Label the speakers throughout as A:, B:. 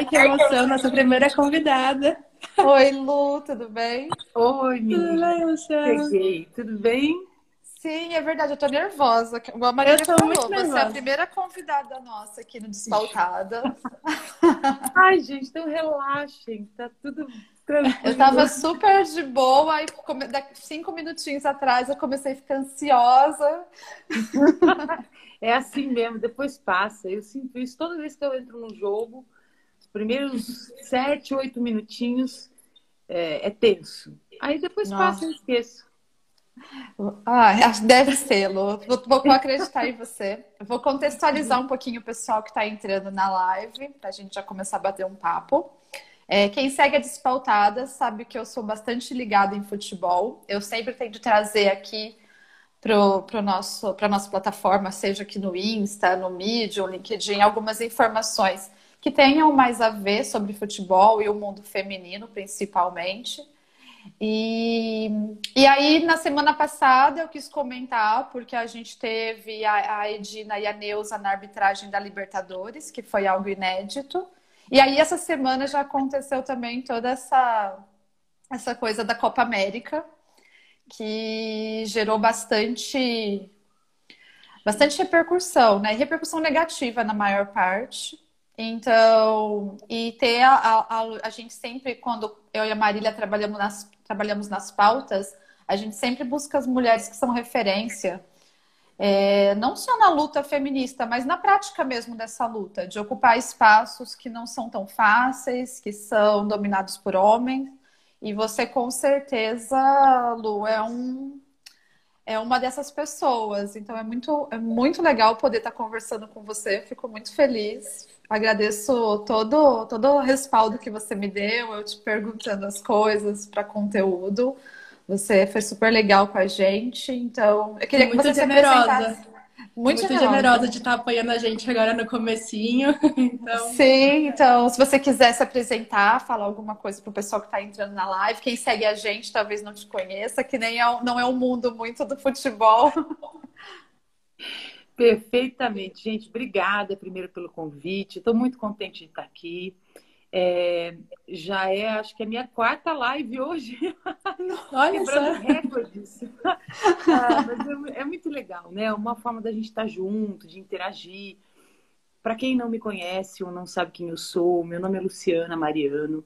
A: Ai, que emoção, nossa primeira convidada.
B: Oi, Lu, tudo bem?
C: Oi, menina.
A: Tudo bem, Luciana?
C: Cheguei, tudo bem?
B: Sim, é verdade, eu tô nervosa. A Maria
A: Eu tô
B: falou,
A: muito
B: você é a
A: nervosa.
B: primeira convidada nossa aqui no Despautada.
C: Ai, gente, então relaxem, tá tudo tranquilo.
B: Eu tava super de boa e come- daqui- cinco minutinhos atrás eu comecei a ficar ansiosa.
C: É assim mesmo, depois passa. Eu sinto isso toda vez que eu entro no jogo. Os primeiros sete, oito minutinhos é, é tenso. Aí depois
B: Nossa.
C: passa, eu esqueço.
B: Ah, deve ser, Lu. Vou, vou- acreditar em você. Eu vou contextualizar um pouquinho o pessoal que está entrando na live, para a gente já começar a bater um papo. É, quem segue a Despautada sabe que eu sou bastante ligada em futebol. Eu sempre tento trazer aqui para nosso, a nossa plataforma, seja aqui no Insta, no Medium, LinkedIn, algumas informações que tenham mais a ver sobre futebol e o mundo feminino, principalmente. E, e aí, na semana passada, eu quis comentar, porque a gente teve a, a Edina e a Neuza na arbitragem da Libertadores, que foi algo inédito. E aí, essa semana já aconteceu também toda essa, essa coisa da Copa América, que gerou bastante, bastante repercussão, né? Repercussão negativa na maior parte. Então, e ter a, a, a- gente sempre, quando eu e a Marília trabalhamos nas, trabalhamos nas pautas, a gente sempre busca as mulheres que são referência, é, não só na luta feminista, mas na prática mesmo dessa luta, de ocupar espaços que não são tão fáceis, que são dominados por homens. E você, com certeza, Lu, é um, é uma dessas pessoas. Então é muito, é muito legal poder estar conversando com você. Fico muito feliz. Agradeço todo, todo o respaldo que você me deu, eu te perguntando as coisas para conteúdo. Você foi super legal com a gente. Então, eu queria que
A: Muito
B: você se
A: generosa.
B: apresentasse. Muito,
A: Muito generosa de estar apoiando a gente agora no comecinho. Então,
B: Sim, então, se você quiser se apresentar, falar alguma coisa pro pessoal que está entrando na live, quem segue a gente talvez não te conheça, que nem é, não é um mundo muito do futebol.
C: Perfeitamente, gente. Obrigada primeiro pelo convite. Estou muito contente de estar aqui. É, já é, acho que é a minha quarta live hoje.
A: olha
C: Quebrando
A: só.
C: recordes. Ah, mas é, é muito legal, né? É uma forma da gente estar junto, de interagir. Para quem não me conhece ou não sabe quem eu sou, meu nome é Luciana Mariano.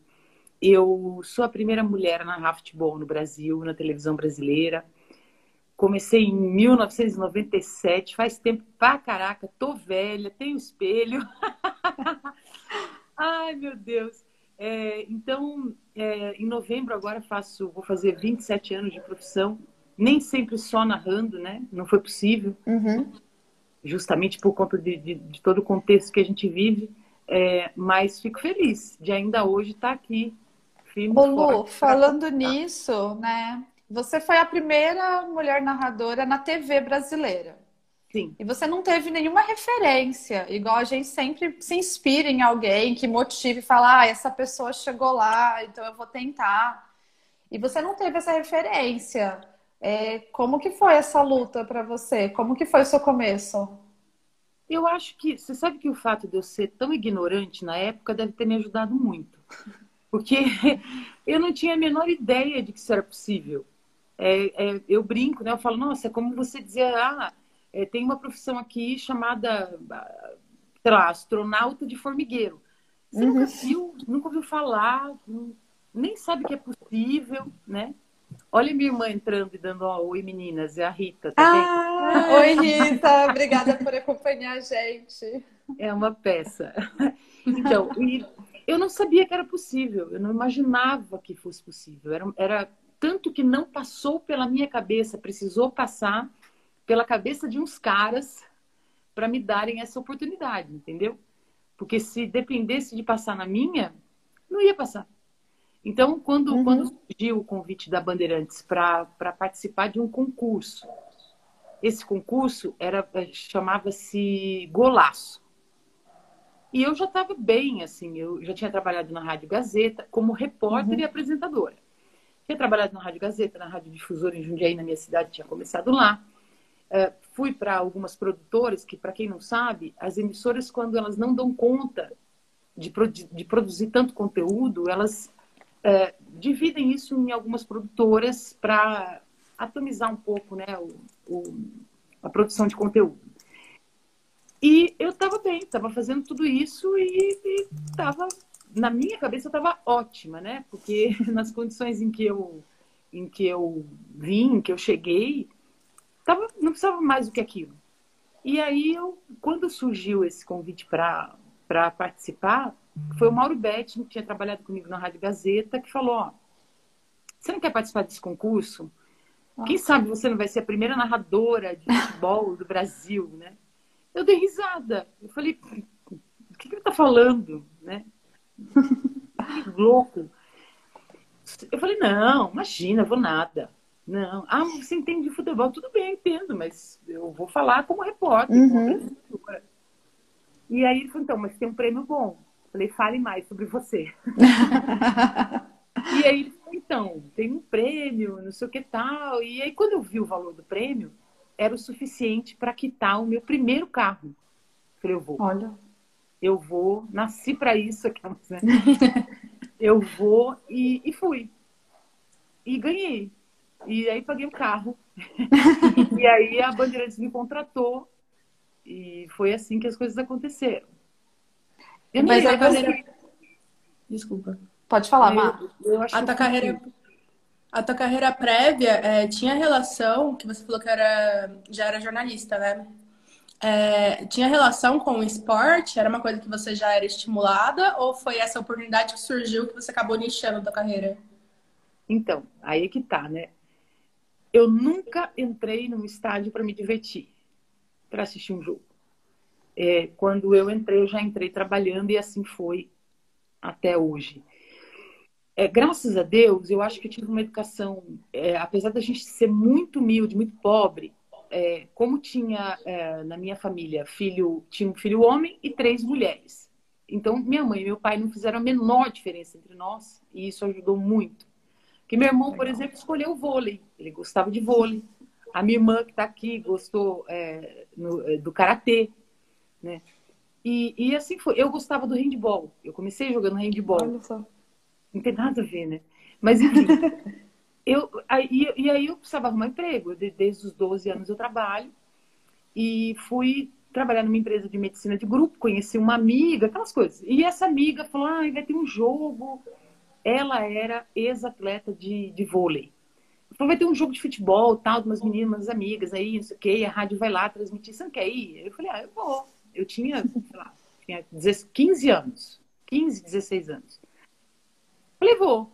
C: Eu sou a primeira mulher a narrar futebol no Brasil, na televisão brasileira. Comecei em 1997, faz tempo pra caraca, tô velha, tenho espelho. Ai, meu Deus. É, então, é, em novembro agora faço, vou fazer 27 anos de profissão, nem sempre só narrando, né? Não foi possível,
B: Uhum.
C: justamente por conta de, de- de todo o contexto que a gente vive. É, mas fico feliz de ainda hoje estar aqui, firme
B: Ô, falando nisso, né? Você foi a primeira mulher narradora na TV brasileira.
C: Sim,
B: E você não teve nenhuma referência, igual a gente sempre se inspira em alguém que motive e fala, ah, essa pessoa chegou lá, então eu vou tentar. E você não teve essa referência. É, como que foi essa luta para você? Como que foi o seu começo?
C: Eu acho que. Você sabe que o fato de eu ser tão ignorante na época deve ter me ajudado muito. Porque eu não tinha a menor ideia de que isso era possível. É, é, eu brinco, né? Eu falo, nossa, é como você dizer, ah, é, tem uma profissão aqui chamada, ah, sei lá, astronauta de formigueiro. Você nunca viu, nunca ouviu falar, nem sabe que é possível, né? Olha minha irmã entrando e dando ó, oi meninas, é a Rita, tá?
B: Ah, oi Rita, obrigada por acompanhar a gente.
C: É uma peça. Então, eu não sabia que era possível, eu não imaginava que fosse possível. Era, era tanto que não passou pela minha cabeça, precisou passar pela cabeça de uns caras para me darem essa oportunidade, entendeu? Porque se dependesse de passar na minha, não ia passar. Então, quando,
B: Uhum.
C: quando surgiu o convite da Bandeirantes para participar de um concurso, esse concurso era eh, chamava-se Golaço. E eu já estava bem, assim, eu já tinha trabalhado na Rádio Gazeta como repórter e apresentadora. Tinha trabalhado na Rádio Gazeta, na Rádio Difusora em Jundiaí, na minha cidade, tinha começado lá. Eh, fui para algumas produtoras que, para quem não sabe, as emissoras, quando elas não dão conta de, de produzir tanto conteúdo, elas é, dividem isso em algumas produtoras para atomizar um pouco né, o, o, a produção de conteúdo. E eu estava bem, estava fazendo tudo isso e estava, na minha cabeça, estava ótima, né? Porque nas condições em que eu, em que eu vim, que eu cheguei, tava, não precisava mais do que aquilo. E aí, eu, quando surgiu esse convite para participar, foi o Mauro Betti, que tinha trabalhado comigo na Rádio Gazeta, que falou: ó, você não quer participar desse concurso? Quem sabe você não vai ser a primeira narradora de futebol do Brasil, né? Eu dei risada. Eu falei, o que, ele está falando, né? louco. Eu falei, não, imagina, vou nada. Não. Ah, você entende de futebol? Tudo bem, entendo, mas eu vou falar como repórter, uhum. como E aí ele falou, então, mas tem um prêmio bom. Eu falei, fale mais sobre você. e aí ele falou, então, tem um prêmio, não sei o que tal. E aí quando eu vi o valor do prêmio, era o suficiente para quitar o meu primeiro carro. Eu falei, eu vou.
B: Olha.
C: Eu vou, nasci para isso, né? eu vou e, e fui. E ganhei. E aí paguei o carro. e aí a Bandeirantes me contratou. E foi assim que as coisas aconteceram.
A: Eu Mas a carreira... Desculpa.
B: Pode falar, Má.
A: Eu, eu a tua carreira... A tua carreira prévia é, tinha relação, que você falou que era, já era jornalista, né? É, tinha relação com o esporte? Era uma coisa que você já era estimulada? Ou foi essa oportunidade que surgiu que você acabou nichando da carreira?
C: Então, aí que tá, né? Eu nunca entrei num estádio para me divertir, para assistir um jogo. É, quando eu entrei, eu já entrei trabalhando e assim foi até hoje. É, graças a Deus, eu acho que eu tive uma educação, é, apesar da gente ser muito humilde, muito pobre, é, como tinha é, na minha família filho, tinha um filho homem e três mulheres. Então, minha mãe e meu pai não fizeram a menor diferença entre nós e isso ajudou muito. Que meu irmão, por exemplo, escolheu o vôlei. Ele gostava de vôlei. A minha irmã que está aqui gostou é, no, é, do karatê, né? E, e, assim foi. Eu gostava do handball. Eu comecei jogando handball. Olha só. Não tem nada a ver, né? Mas enfim. eu, aí, e aí eu precisava arrumar emprego. Desde os 12 anos eu trabalho. E fui trabalhar numa empresa de medicina de grupo, conheci uma amiga, aquelas coisas. E essa amiga falou: ah, vai ter um jogo ela era ex-atleta de, de vôlei. Falou, vai ter um jogo de futebol, tal, de umas meninas, umas amigas aí, não sei o quê, a rádio vai lá transmitir, você não quer ir? Eu falei, ah, eu vou. Eu tinha, sei lá, tinha 15 anos, 15, 16 anos. Falei, vou.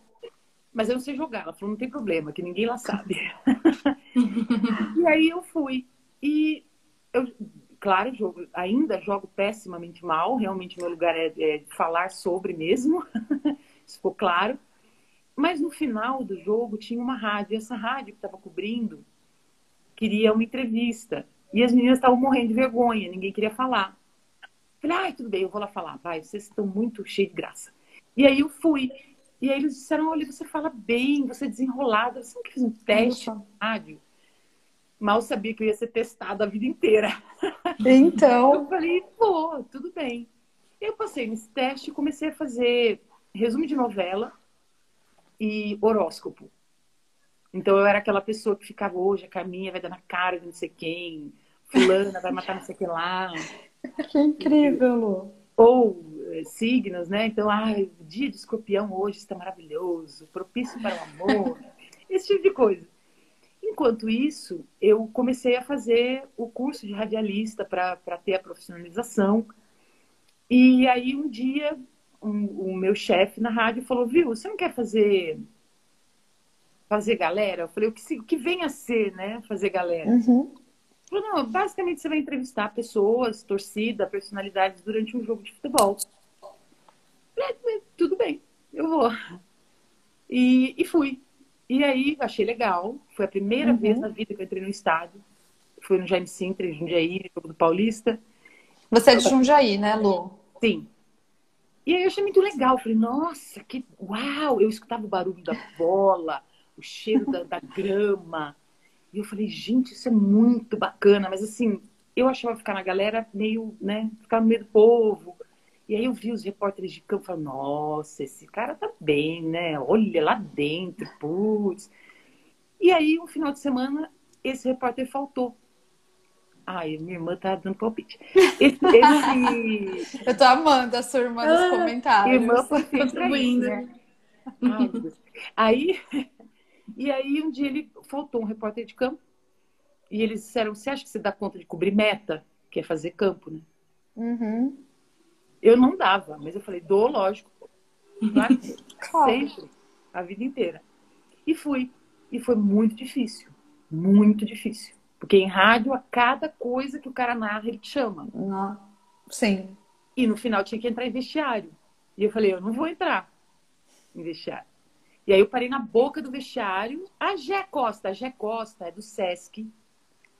C: Mas eu não sei jogar. Ela falou, não tem problema, que ninguém lá sabe. e aí eu fui. E eu, claro, jogo, ainda jogo pessimamente mal. Realmente meu lugar é, é falar sobre mesmo. ficou claro. Mas no final do jogo tinha uma rádio, e essa rádio que estava cobrindo queria uma entrevista. E as meninas estavam morrendo de vergonha, ninguém queria falar. Falei, ai, tudo bem, eu vou lá falar, vai, vocês estão muito cheios de graça. E aí eu fui. E aí eles disseram, olha, você fala bem, você é desenrolada, você não quer fazer um teste na rádio? Mal sabia que eu ia ser testada a vida inteira.
B: Então.
C: Eu falei, pô, tudo bem. Eu passei nesse teste e comecei a fazer resumo de novela e horóscopo. Então eu era aquela pessoa que ficava hoje, a Carminha vai dar na cara de não sei quem, fulana vai matar não sei quem lá.
B: Que incrível, Lu.
C: Ou é, signos, né? Então, ah, dia de escorpião hoje está maravilhoso, propício para o amor, esse tipo de coisa. Enquanto isso, eu comecei a fazer o curso de radialista para ter a profissionalização. E aí um dia um, o meu chefe na rádio falou, viu, você não quer fazer fazer galera? Eu falei, o que, o que vem a ser, né? Fazer galera. Uhum. Falou, não, basicamente você vai entrevistar pessoas, torcida, personalidades durante um jogo de futebol. Falei, é, tudo bem, eu vou. E, e fui. E aí, achei legal. Foi a primeira uhum. vez na vida que eu entrei no estádio. Foi no Jaime Sintra, em Jundiaí, jogo do Paulista.
B: Você é de Jundiaí, né, Lu?
C: Sim. E aí eu achei muito legal. Falei, nossa, que uau! Eu escutava o barulho da bola, o cheiro da, da grama. E eu falei, gente, isso é muito bacana. Mas assim, eu achava ficar na galera meio, né? Ficar no meio do povo. E aí eu vi os repórteres de campo e falei, nossa, esse cara tá bem, né? Olha lá dentro, putz. E aí, um final de semana, esse repórter faltou. Ai, minha irmã tá dando palpite. Esse, esse...
B: Eu tô amando a sua irmã nos ah, comentários.
C: Irmã contribuindo. Né? Ai, aí, e aí, um dia ele faltou um repórter de campo. E eles disseram: Você acha que você dá conta de cobrir meta? Que é fazer campo, né?
B: Uhum.
C: Eu não dava, mas eu falei, dou, lógico. Claro, sempre, a vida inteira. E fui. E foi muito difícil. Muito difícil. Porque em rádio, a cada coisa que o cara narra, ele te chama.
B: Sim.
C: E no final tinha que entrar em vestiário. E eu falei, eu não vou entrar em vestiário. E aí eu parei na boca do vestiário. A Gé Costa, a Gé Costa é do Sesc.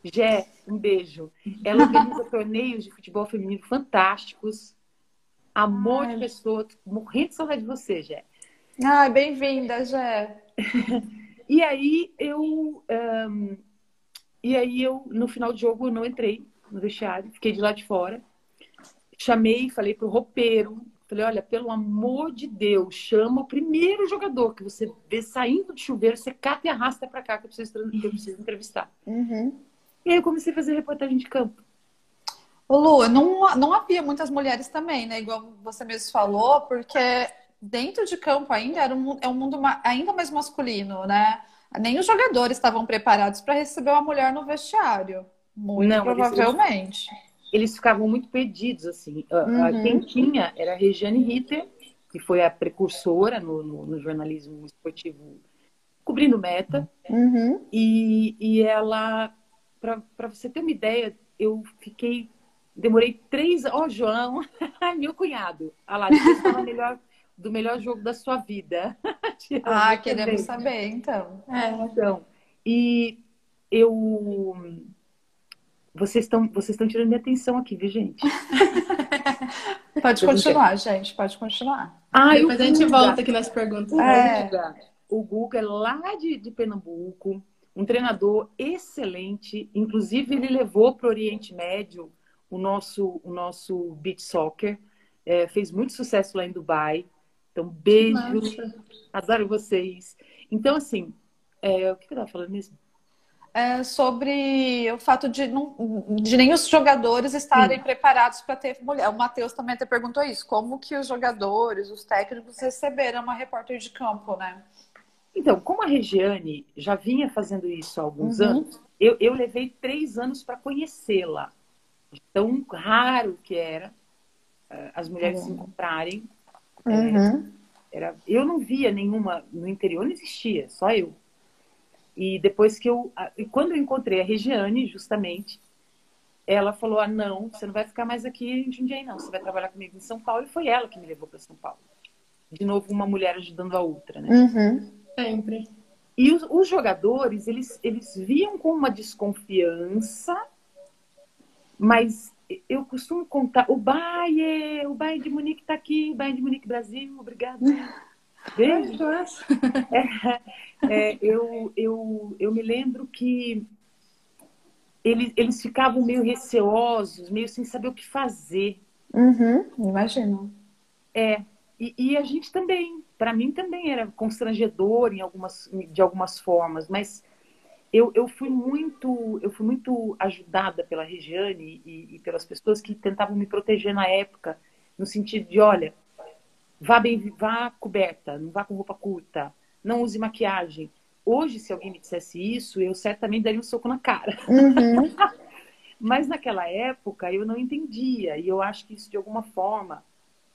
C: Gé, um beijo. Ela organiza torneios de futebol feminino fantásticos. Amor Ai. de pessoa, morrendo de saudade de você, Jé.
B: Ai, bem-vinda, Jé.
C: e aí eu. Um, e aí eu, no final do jogo, eu não entrei no vestiário, fiquei de lá de fora. Chamei, falei pro roupeiro, falei, olha, pelo amor de Deus, chama o primeiro jogador que você vê saindo de chuveiro, você cata e arrasta para cá que eu preciso, que eu preciso entrevistar.
B: Uhum.
C: E aí eu comecei a fazer reportagem de campo.
B: Ô Lu, não, não havia muitas mulheres também, né? Igual você mesmo falou, porque dentro de campo ainda era um, é um mundo ainda mais masculino, né? Nem os jogadores estavam preparados para receber uma mulher no vestiário. Muito não, provavelmente.
C: Eles, eles, ficavam muito perdidos, assim. Uhum. Quem tinha era a Regiane Ritter, que foi a precursora no, no, no jornalismo esportivo cobrindo meta.
B: Uhum.
C: E, e ela, para você ter uma ideia, eu fiquei Demorei três. Ó, oh, João, meu cunhado. Ah lá, fala melhor, do melhor jogo da sua vida.
B: ah, queremos saber, então.
C: É, então. E eu. Vocês estão vocês estão tirando minha atenção aqui, viu, gente?
B: pode continuar, gente, pode continuar.
A: Ah, Depois a gente volta aqui nas perguntas.
C: É. O Guga é lá de, de Pernambuco, um treinador excelente. Inclusive, ele levou para o Oriente Médio o nosso, o nosso beach soccer. É, fez muito sucesso lá em Dubai. Então, beijo. Adoro vocês. Então, assim, é, o que eu estava falando mesmo?
B: É sobre o fato de, não, de nem os jogadores estarem Sim. preparados para ter mulher. O Matheus também até perguntou isso. Como que os jogadores, os técnicos receberam uma repórter de campo, né?
C: Então, como a Regiane já vinha fazendo isso há alguns uhum. anos, eu, eu levei três anos para conhecê-la tão raro que era eh, as mulheres uhum. se encontrarem.
B: Uhum.
C: Era, eu não via nenhuma no interior, não existia, só eu. E depois que eu, e quando eu encontrei a Regiane, justamente, ela falou: "Ah, não, você não vai ficar mais aqui em Jundiaí não, você vai trabalhar comigo em São Paulo". E foi ela que me levou para São Paulo. De novo, uma mulher ajudando a outra, né?
B: Uhum.
A: Sempre.
C: E os, os jogadores, eles, eles viam com uma desconfiança mas eu costumo contar. O Baie, o Baie de Munique está aqui, o Baie de Munique Brasil, obrigado. Beijo. É, é, eu, eu, eu me lembro que eles, eles ficavam meio receosos, meio sem saber o que fazer.
B: Uhum, imagino.
C: É, e, e a gente também, para mim também era constrangedor em algumas, de algumas formas, mas eu, eu fui muito eu fui muito ajudada pela Regiane e, e, pelas pessoas que tentavam me proteger na época no sentido de olha vá bem vá coberta não vá com roupa curta não use maquiagem. Hoje se alguém me dissesse isso eu certamente daria um soco na cara.
B: Uhum.
C: mas naquela época eu não entendia e eu acho que isso de alguma forma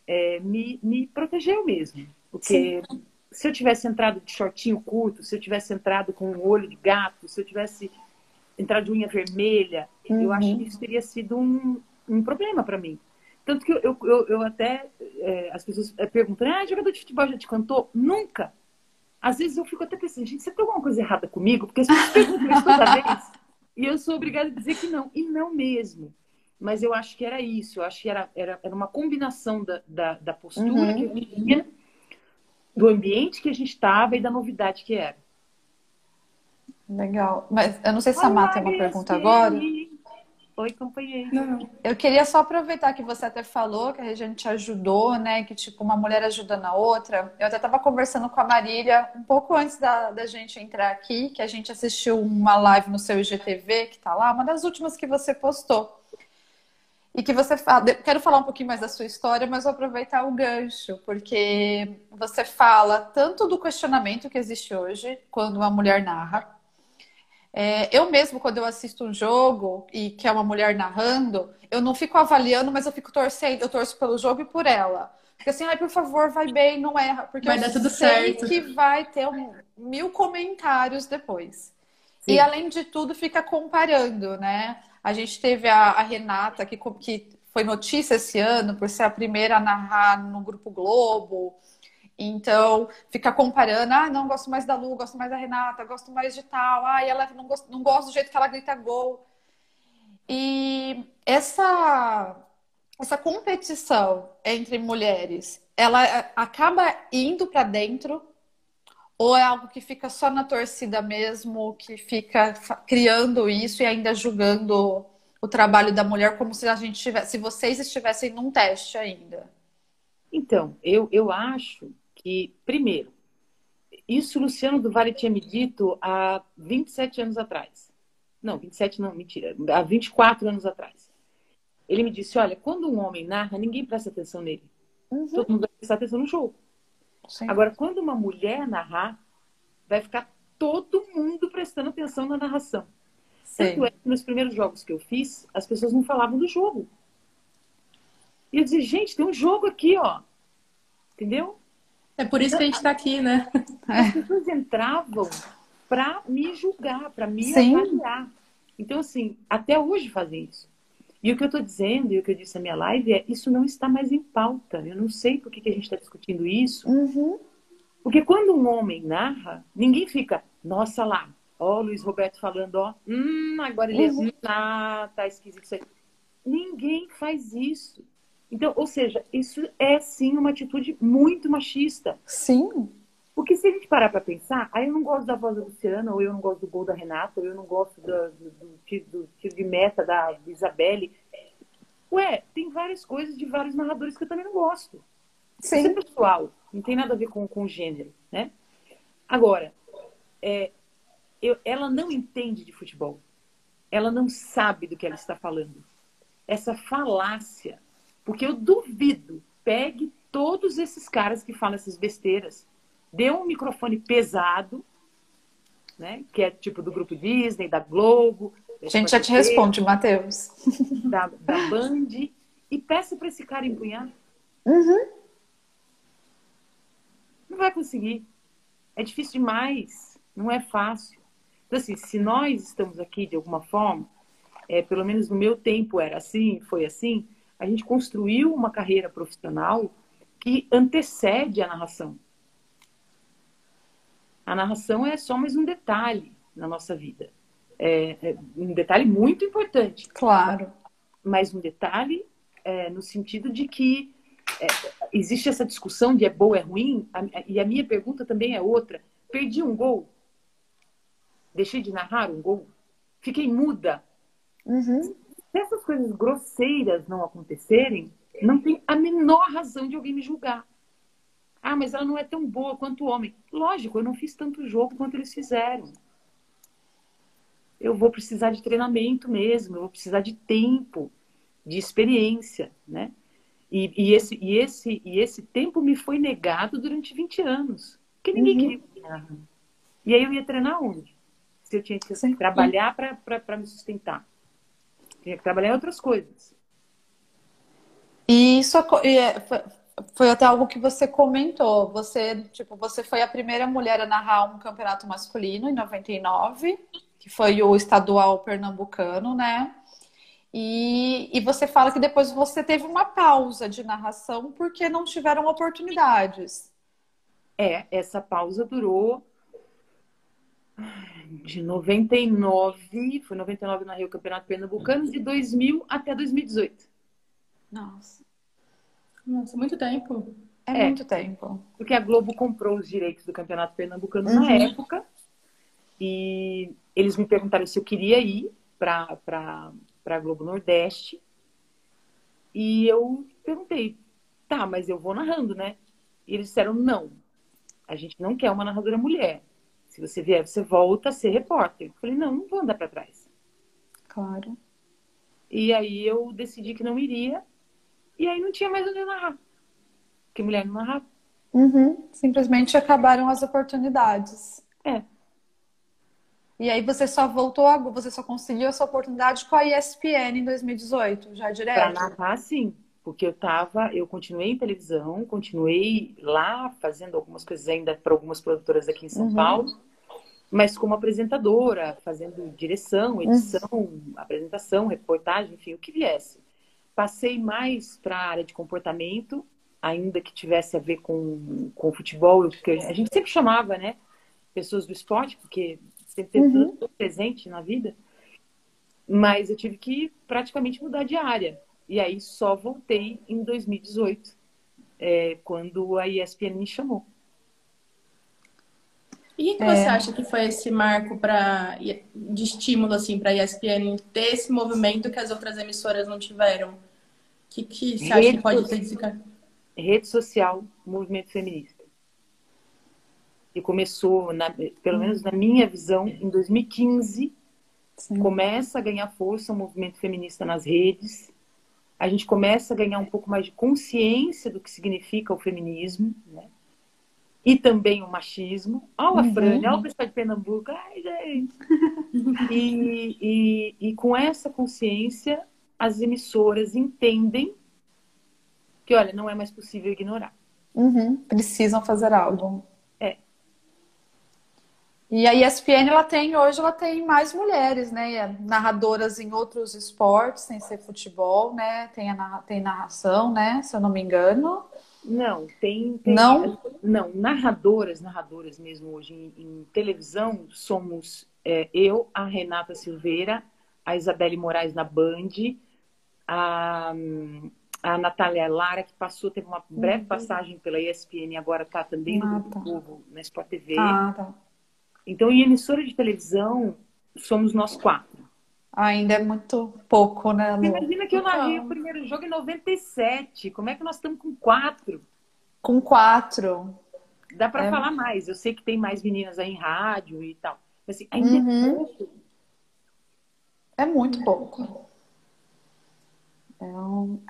C: é, me, me protegeu mesmo porque Sim se eu tivesse entrado de shortinho curto, se eu tivesse entrado com um olho de gato, se eu tivesse entrado de unha vermelha, uhum. eu acho que isso teria sido um, um problema para mim. Tanto que eu, eu, eu até, é, as pessoas é, perguntam, ah, jogador de futebol já te cantou? Nunca! Às vezes eu fico até pensando, gente, você tem alguma coisa errada comigo? Porque as pessoas perguntam isso toda vez. E eu sou obrigada a dizer que não. E não mesmo. Mas eu acho que era isso. Eu acho que era, era, era uma combinação da, da, da postura uhum. que eu tinha do ambiente que a gente estava e da novidade que era.
B: Legal. Mas eu não sei se a Má tem uma pergunta agora.
C: Oi, acompanhei.
B: Não. Eu queria só aproveitar que você até falou que a gente te ajudou, né? Que tipo, uma mulher ajudando a outra. Eu até estava conversando com a Marília um pouco antes da, da gente entrar aqui, que a gente assistiu uma live no seu IGTV, que tá lá, uma das últimas que você postou. E que você fala. Quero falar um pouquinho mais da sua história, mas vou aproveitar o gancho, porque você fala tanto do questionamento que existe hoje, quando uma mulher narra, é, eu mesmo, quando eu assisto um jogo e que é uma mulher narrando, eu não fico avaliando, mas eu fico torcendo, eu torço pelo jogo e por ela. Porque assim, ai, por favor, vai bem, não erra. Porque
A: vai
B: eu
A: dar tudo
B: sei
A: certo.
B: que vai ter um, mil comentários depois. Sim. E além de tudo, fica comparando, né? A gente teve a, a Renata, que, que foi notícia esse ano por ser a primeira a narrar no Grupo Globo. Então, fica comparando, ah, não gosto mais da Lu, gosto mais da Renata, gosto mais de tal, ah, ela não gosto, não gosto do jeito que ela grita gol. E essa essa competição entre mulheres, ela acaba indo para dentro ou é algo que fica só na torcida mesmo, que fica criando isso e ainda julgando o trabalho da mulher como se a gente tivesse, se vocês estivessem num teste ainda?
C: Então, eu, eu acho que, primeiro, isso Luciano do Vale tinha me dito há 27 anos atrás. Não, 27 não, mentira. Há 24 anos atrás. Ele me disse, olha, quando um homem narra, ninguém presta atenção nele. Uhum. Todo mundo vai prestar atenção no jogo. Sim. Agora, quando uma mulher narrar, vai ficar todo mundo prestando atenção na narração. Tanto é que nos primeiros jogos que eu fiz, as pessoas não falavam do jogo. E eu dizia, gente, tem um jogo aqui, ó. Entendeu?
A: É por isso que a gente está aqui, né?
C: As pessoas entravam para me julgar, para me Sim. avaliar. Então, assim, até hoje fazem isso. E o que eu estou dizendo, e o que eu disse na minha live, é isso não está mais em pauta. Eu não sei por que, que a gente está discutindo isso.
B: Uhum.
C: Porque quando um homem narra, ninguém fica, nossa lá, ó, o Luiz Roberto falando, ó, hum, agora ele é uhum. é, ah, tá esquisito isso aí. Ninguém faz isso. Então, ou seja, isso é sim uma atitude muito machista.
B: Sim.
C: Porque se a gente parar para pensar, aí eu não gosto da voz da Luciana, ou eu não gosto do gol da Renata, ou eu não gosto do, do, do, tiro, do tiro de meta da Isabelle. Ué, tem várias coisas de vários narradores que eu também não gosto.
B: Sim.
C: Isso é pessoal, não tem nada a ver com, com gênero, né? Agora, é, eu, ela não entende de futebol. Ela não sabe do que ela está falando. Essa falácia porque eu duvido, pegue todos esses caras que falam essas besteiras, dê um microfone pesado, né? Que é tipo do grupo Disney, da Globo.
B: A gente já te responde, Matheus.
C: Da, da Band. E peça para esse cara empunhar.
B: Uhum.
C: Não vai conseguir. É difícil demais. Não é fácil. Então, assim, se nós estamos aqui de alguma forma, é, pelo menos no meu tempo era assim, foi assim, a gente construiu uma carreira profissional que antecede a narração. A narração é só mais um detalhe na nossa vida. É, é um detalhe muito importante.
B: Claro.
C: Mas um detalhe é, no sentido de que é, existe essa discussão de é bom, é ruim, e a minha pergunta também é outra. Perdi um gol? Deixei de narrar um gol? Fiquei muda?
B: Uhum.
C: Se essas coisas grosseiras não acontecerem, não tem a menor razão de alguém me julgar. Ah, mas ela não é tão boa quanto o homem. Lógico, eu não fiz tanto jogo quanto eles fizeram. Eu vou precisar de treinamento mesmo, eu vou precisar de tempo, de experiência, né? E, e, esse, e, esse, e esse tempo me foi negado durante 20 anos. Porque ninguém uhum. queria treinar. E aí eu ia treinar onde? Se eu tinha que Sim. trabalhar para me sustentar. Tinha que trabalhar em outras coisas.
B: E isso foi até algo que você comentou. Você, tipo, você foi a primeira mulher a narrar um campeonato masculino em 99, que foi o estadual pernambucano, né? E, e você fala que depois você teve uma pausa de narração porque não tiveram oportunidades.
C: É, essa pausa durou de 99, foi 99 na Rio Campeonato Pernambucano, de 2000 até 2018.
B: Nossa.
A: Nossa, muito tempo.
B: É, é, muito tempo.
C: Porque a Globo comprou os direitos do Campeonato Pernambucano uhum. na época. E eles me perguntaram se eu queria ir para para a Globo Nordeste. E eu perguntei, tá, mas eu vou narrando, né? E eles disseram, não, a gente não quer uma narradora mulher. Se você vier, você volta a ser repórter. Eu falei, não, não vou andar para trás.
B: Claro.
C: E aí eu decidi que não iria. E aí não tinha mais onde narrar. Porque mulher não narrava.
B: Uhum. Simplesmente acabaram as oportunidades.
C: É.
B: E aí você só voltou, a... você só conseguiu essa oportunidade com a ESPN em 2018, já direto?
C: Para narrar, sim. Porque eu tava, eu continuei em televisão, continuei lá fazendo algumas coisas ainda para algumas produtoras aqui em São uhum. Paulo, mas como apresentadora, fazendo direção, edição, uhum. apresentação, reportagem, enfim, o que viesse. Passei mais para a área de comportamento, ainda que tivesse a ver com, com futebol, porque a gente sempre chamava, né, pessoas do esporte, porque sempre teve uhum. tudo presente na vida. Mas eu tive que praticamente mudar de área. E aí só voltei em 2018, é, quando a ESPN me chamou.
A: E o que é... você acha que foi esse marco para de estímulo assim para a ESPN ter esse movimento que as outras emissoras não tiveram? O que, que você acha que pode ter desencadeado?
C: Rede social, movimento feminista. E começou, na, pelo menos na minha visão, em 2015, Sim. começa a ganhar força o movimento feminista nas redes. A gente começa a ganhar um pouco mais de consciência do que significa o feminismo, né? e também o machismo. Olha uhum. a Fran, olha o pessoal de Pernambuco. Ai, gente. e, e, e com essa consciência, as emissoras entendem que, olha, não é mais possível ignorar.
B: Uhum. Precisam fazer algo.
C: É.
B: E a ESPN, ela tem, hoje, ela tem mais mulheres, né? Narradoras em outros esportes, sem ser futebol, né? Tem, a, tem narração, né? Se eu não me engano.
C: Não, tem, tem,
B: não,
C: não narradoras, narradoras mesmo hoje em, em televisão somos é, eu, a Renata Silveira, a Isabelle Moraes na Band, a, a Natália Lara que passou teve uma breve uhum. passagem pela ESPN agora está também no ah, tá. Globo na Sport TV.
B: Ah, tá.
C: Então em emissora de televisão somos nós quatro.
B: Ainda é muito pouco, né,
C: Lu? Imagina que eu narrei o primeiro jogo em 97. Como é que nós estamos com quatro?
B: Com quatro.
C: Dá para é... falar mais. Eu sei que tem mais meninas aí em rádio e tal. Mas assim, ainda é uhum. é pouco.
B: É muito pouco. Então,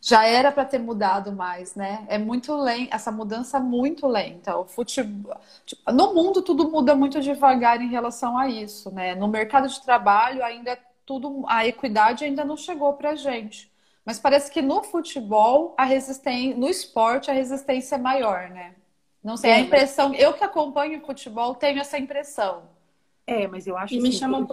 B: já era para ter mudado mais, né? É muito lenta, essa mudança muito lenta. O futebol, tipo, no mundo tudo muda muito devagar em relação a isso, né? No mercado de trabalho ainda é tudo, a equidade ainda não chegou para a gente. Mas parece que no futebol, a resistência, no esporte, a resistência é maior, né? Não sei, é, a impressão, mas... eu que acompanho o futebol tenho essa impressão.
C: É, mas eu acho que
A: me assim, chama...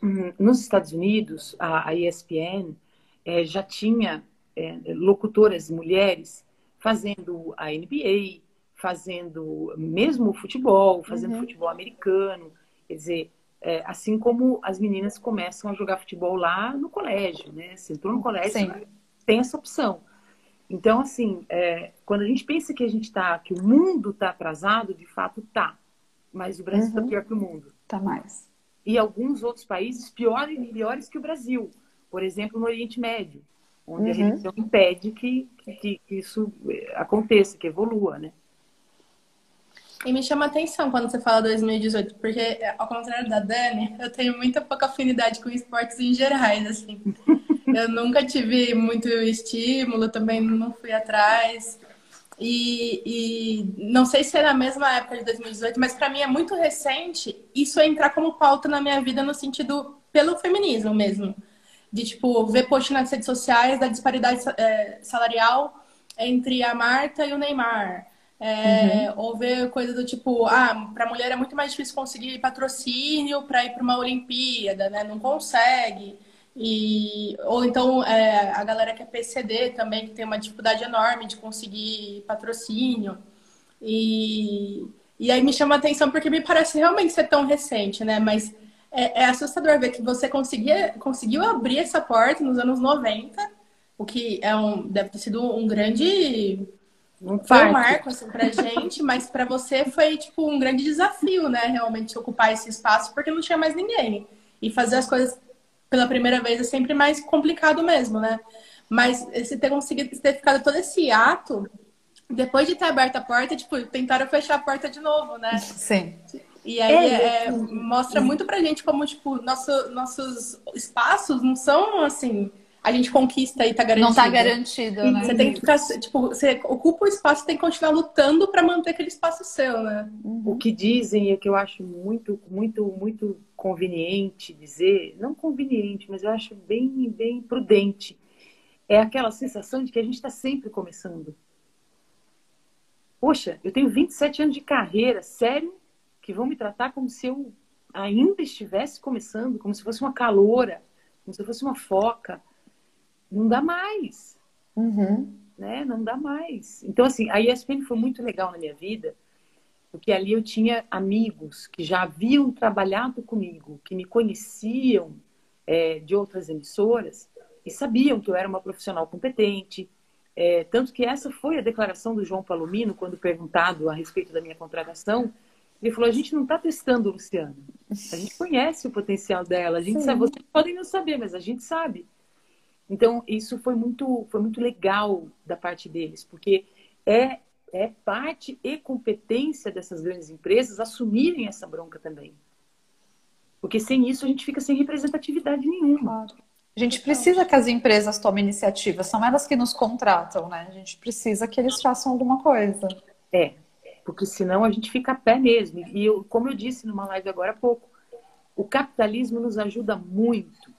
C: Uhum, nos Estados Unidos, a ESPN é, já tinha é, locutoras mulheres fazendo a NBA, fazendo mesmo futebol, fazendo uhum. futebol americano. Quer dizer, é, assim como as meninas começam a jogar futebol lá no colégio, né? Se entrou no colégio, Sim. tem essa opção. Então, assim, é, quando a gente pensa que a gente está, que o mundo está atrasado, de fato tá. Mas o Brasil está uhum. pior que o mundo.
B: Tá mais.
C: E alguns outros países piores, piores que o Brasil. Por exemplo, no Oriente Médio, onde uhum. a religião impede que, que, que isso aconteça, que evolua, né?
A: E me chama atenção quando você fala 2018, porque, ao contrário da Dani, eu tenho muita pouca afinidade com esportes em gerais, assim. Eu nunca tive muito estímulo, também não fui atrás. E, e não sei se é na mesma época de 2018, mas para mim é muito recente isso entrar como pauta na minha vida no sentido pelo feminismo mesmo. De, tipo, ver post nas redes sociais da disparidade é, salarial entre a Marta e o Neymar é, uhum. Ou ver coisa do tipo, ah, para mulher é muito mais difícil conseguir patrocínio para ir para uma Olimpíada, né? Não consegue. E, ou então é, a galera que é PCD também, que tem uma dificuldade enorme de conseguir patrocínio. E, e aí me chama a atenção porque me parece realmente ser tão recente, né? Mas é, é assustador ver que você conseguia, conseguiu abrir essa porta nos anos 90, o que é um, deve ter sido um grande um foi um marco assim, pra gente, mas para você foi tipo um grande desafio, né? Realmente ocupar esse espaço, porque não tinha mais ninguém. E fazer as coisas pela primeira vez é sempre mais complicado mesmo, né? Mas você ter conseguido ter ficado todo esse ato, depois de ter aberto a porta, tipo, tentaram fechar a porta de novo, né?
B: Sim.
A: E aí é, é, mostra muito pra gente como, tipo, nosso, nossos espaços não são assim. A gente conquista e tá garantido.
B: Não tá garantido, né?
A: Você tem que ficar, tipo, você ocupa o espaço, tem que continuar lutando para manter aquele espaço seu, né?
C: O que dizem é que eu acho muito, muito, muito conveniente dizer, não conveniente, mas eu acho bem, bem prudente. É aquela sensação de que a gente está sempre começando. Poxa, eu tenho 27 anos de carreira, sério? Que vão me tratar como se eu ainda estivesse começando, como se fosse uma caloura, como se fosse uma foca. Não dá mais.
B: Uhum.
C: Né? Não dá mais. Então, assim, a ESPN foi muito legal na minha vida, porque ali eu tinha amigos que já haviam trabalhado comigo, que me conheciam é, de outras emissoras e sabiam que eu era uma profissional competente. É, tanto que essa foi a declaração do João Palomino, quando perguntado a respeito da minha contratação ele falou: a gente não está testando o Luciano. A gente conhece o potencial dela. A gente Sim. sabe. Vocês podem não saber, mas a gente sabe. Então isso foi muito, foi muito legal da parte deles, porque é é parte e competência dessas grandes empresas assumirem essa bronca também. Porque sem isso a gente fica sem representatividade nenhuma.
B: Claro. A gente precisa que as empresas tomem iniciativa, são elas que nos contratam, né? A gente precisa que eles façam alguma coisa.
C: É, porque senão a gente fica a pé mesmo. E eu, como eu disse numa live agora há pouco, o capitalismo nos ajuda muito,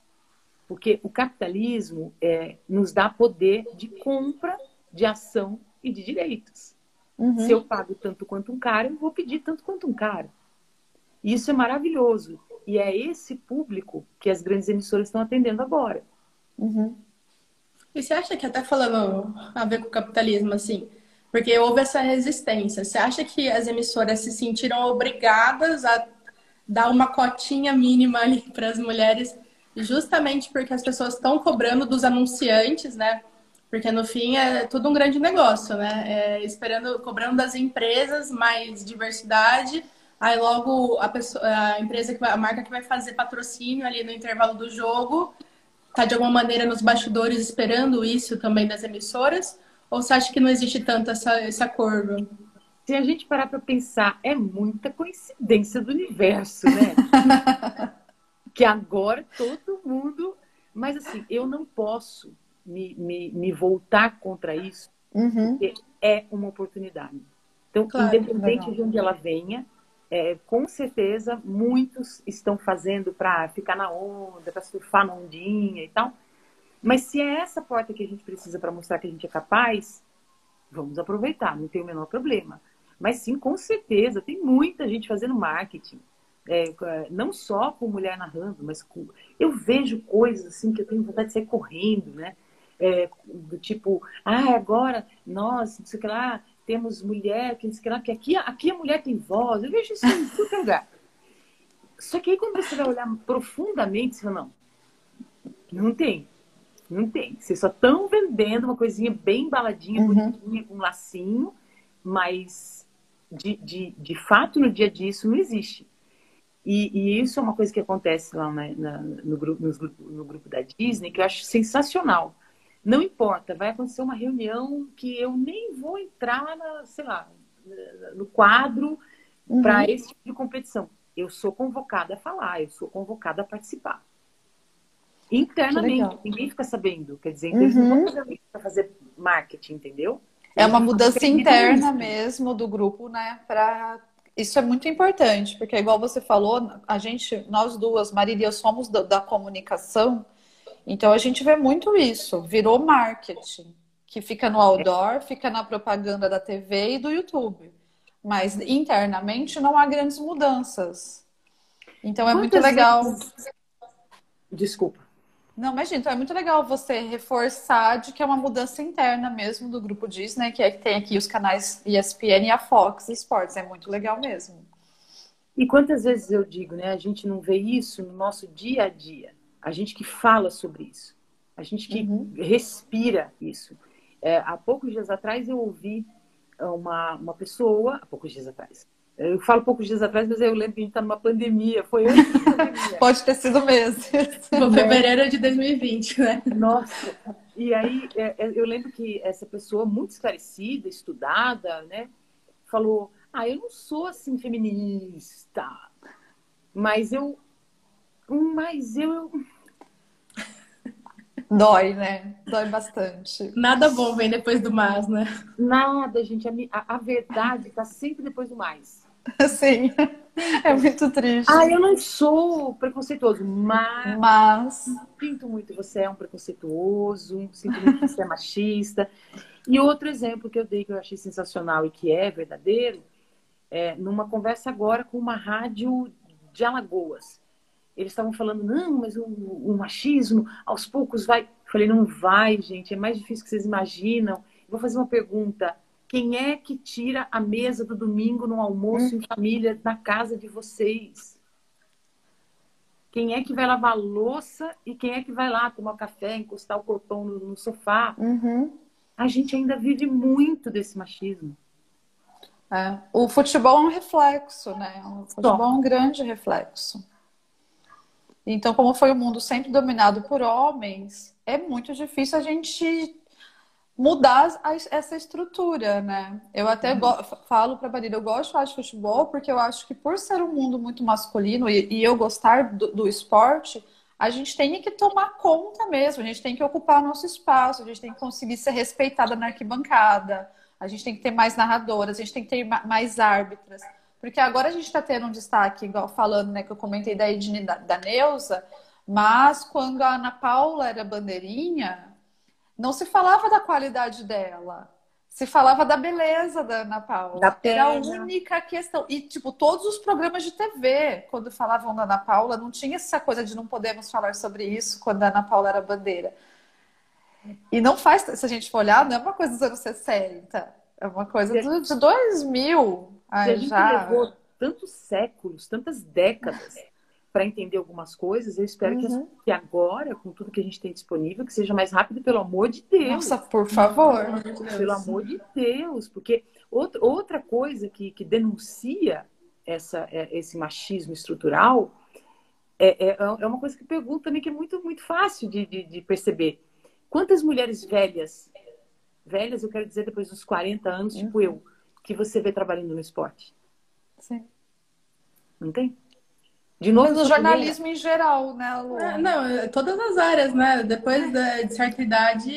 C: porque o capitalismo é, nos dá poder de compra, de ação e de direitos. Uhum. Se eu pago tanto quanto um cara, eu vou pedir tanto quanto um cara. E isso é maravilhoso. E é esse público que as grandes emissoras estão atendendo agora.
A: Uhum. E você acha que até falando a ver com o capitalismo, assim, porque houve essa resistência. Você acha que as emissoras se sentiram obrigadas a dar uma cotinha mínima ali para as mulheres, justamente porque as pessoas estão cobrando dos anunciantes, né? Porque no fim é tudo um grande negócio, né? É, esperando, cobrando das empresas mais diversidade. Aí logo a, pessoa, a empresa que vai, a marca que vai fazer patrocínio ali no intervalo do jogo tá de alguma maneira nos bastidores esperando isso também das emissoras. Ou você acha que não existe tanto essa, esse acordo?
C: Se a gente parar para pensar, é muita coincidência do universo, né? que agora todo mundo. Mas assim, eu não posso me, me, me voltar contra isso, uhum. porque é uma oportunidade. Então, claro, independente legal. de onde ela venha, é, com certeza muitos estão fazendo para ficar na onda, para surfar na ondinha e tal. Mas se é essa porta que a gente precisa para mostrar que a gente é capaz, vamos aproveitar, não tem o menor problema. Mas sim, com certeza, tem muita gente fazendo marketing. É, não só com mulher narrando, mas com... eu vejo coisas assim que eu tenho vontade de sair correndo, né? É, do tipo, ah, agora nós, não sei o que lá, temos mulher, que não sei o que lá, que aqui, aqui a mulher tem voz. Eu vejo isso em todo lugar. Só que aí quando você vai olhar profundamente, você fala, não, não tem. Não tem. Vocês só estão vendendo uma coisinha bem embaladinha, uhum. bonitinha, com um lacinho, mas de, de, de fato no dia a dia isso não existe. E, e isso é uma coisa que acontece lá na, na, no, grupo, no, no grupo da Disney, que eu acho sensacional. Não importa, vai acontecer uma reunião que eu nem vou entrar, na, sei lá, no quadro uhum. para esse tipo de competição. Eu sou convocada a falar, eu sou convocada a participar internamente, ninguém fica sabendo. Quer dizer, então uhum. eles não vão fazer isso para fazer marketing, entendeu?
B: É uma mudança interna mesmo do grupo, né? Pra... Isso é muito importante, porque igual você falou, a gente, nós duas, Marília e eu, somos da, da comunicação, então a gente vê muito isso, virou marketing, que fica no outdoor, fica na propaganda da TV e do YouTube. Mas internamente não há grandes mudanças. Então é Quantas muito legal. Vezes...
C: Desculpa.
B: Não, mas então é muito legal você reforçar de que é uma mudança interna mesmo do grupo Disney, que é que tem aqui os canais ESPN e a Fox Sports. É muito legal mesmo.
C: E quantas vezes eu digo, né? A gente não vê isso no nosso dia a dia. A gente que fala sobre isso. A gente que uhum. respira isso. É, há poucos dias atrás eu ouvi uma, uma pessoa, há poucos dias atrás, Eu falo poucos dias atrás, mas eu lembro que a gente está numa pandemia. Foi antes da
B: pandemia. Pode ter sido mesmo.
A: Foi fevereiro de 2020, né?
C: Nossa. E aí, é, é, eu lembro que essa pessoa muito esclarecida, estudada, né? Falou, ah, eu não sou assim feminista, mas eu... Mas eu
B: Dói, né? Dói bastante.
A: Nada bom vem depois do mais, né?
C: Nada, gente. A, a verdade está sempre depois do mais.
B: Sim. É muito triste.
C: Ah, eu não sou preconceituoso, mas.
B: Mas.
C: Sinto muito, você é um preconceituoso, sinto muito que você é machista. E outro exemplo que eu dei que eu achei sensacional e que é verdadeiro, é numa conversa agora com uma rádio de Alagoas eles estavam falando, não, mas o, o, machismo aos poucos vai. Eu falei, não vai, gente, é mais difícil que vocês imaginam. Eu vou fazer uma pergunta. Quem é que tira a mesa do domingo no almoço hum. em família na casa de vocês? Quem é que vai lavar louça e quem é que vai lá tomar café, encostar o corpão no, no sofá?
B: Uhum.
C: A gente ainda vive muito desse machismo.
B: É. O futebol é um reflexo, né? O futebol Só. é um grande reflexo. Então, como foi o um mundo sempre dominado por homens, é muito difícil a gente mudar essa estrutura, né? Eu até uhum. falo para Marina, eu gosto de futebol porque eu acho que por ser um mundo muito masculino e, e eu gostar do, do, esporte, a gente tem que tomar conta mesmo, a gente tem que ocupar nosso espaço, a gente tem que conseguir ser respeitada na arquibancada, a gente tem que ter mais narradoras, a gente tem que ter mais árbitras. Porque agora a gente está tendo um destaque, igual falando, né, que eu comentei da Edne da, da Neuza, mas quando a Ana Paula era bandeirinha, não se falava da qualidade dela. Se falava da beleza da Ana Paula. Da era a única questão. E, tipo, todos os programas de TV, quando falavam da Ana Paula, não tinha essa coisa de não podemos falar sobre isso quando a Ana Paula era bandeira. E não faz, se a gente for olhar, não é uma coisa dos anos 60. É uma coisa do, de 2000.
C: Ai, a gente já... levou tantos séculos, tantas décadas para entender algumas coisas. Eu espero uhum. que, que, agora, com tudo que a gente tem disponível, que seja mais rápido, pelo amor de Deus.
B: Nossa, por favor.
C: Pelo amor de Deus. Porque outra, outra coisa que, que denuncia essa, é, esse machismo estrutural é, é, é uma coisa que pergunto também que é muito, muito fácil de, de, de perceber. Quantas mulheres velhas, velhas eu quero dizer depois dos 40 anos, uhum. tipo eu, que você vê trabalhando no esporte?
B: Sim.
C: Não tem?
B: De novo, no jornalismo em geral, né, Lu?
A: É, não, é, todas as áreas, né? Depois de certa idade,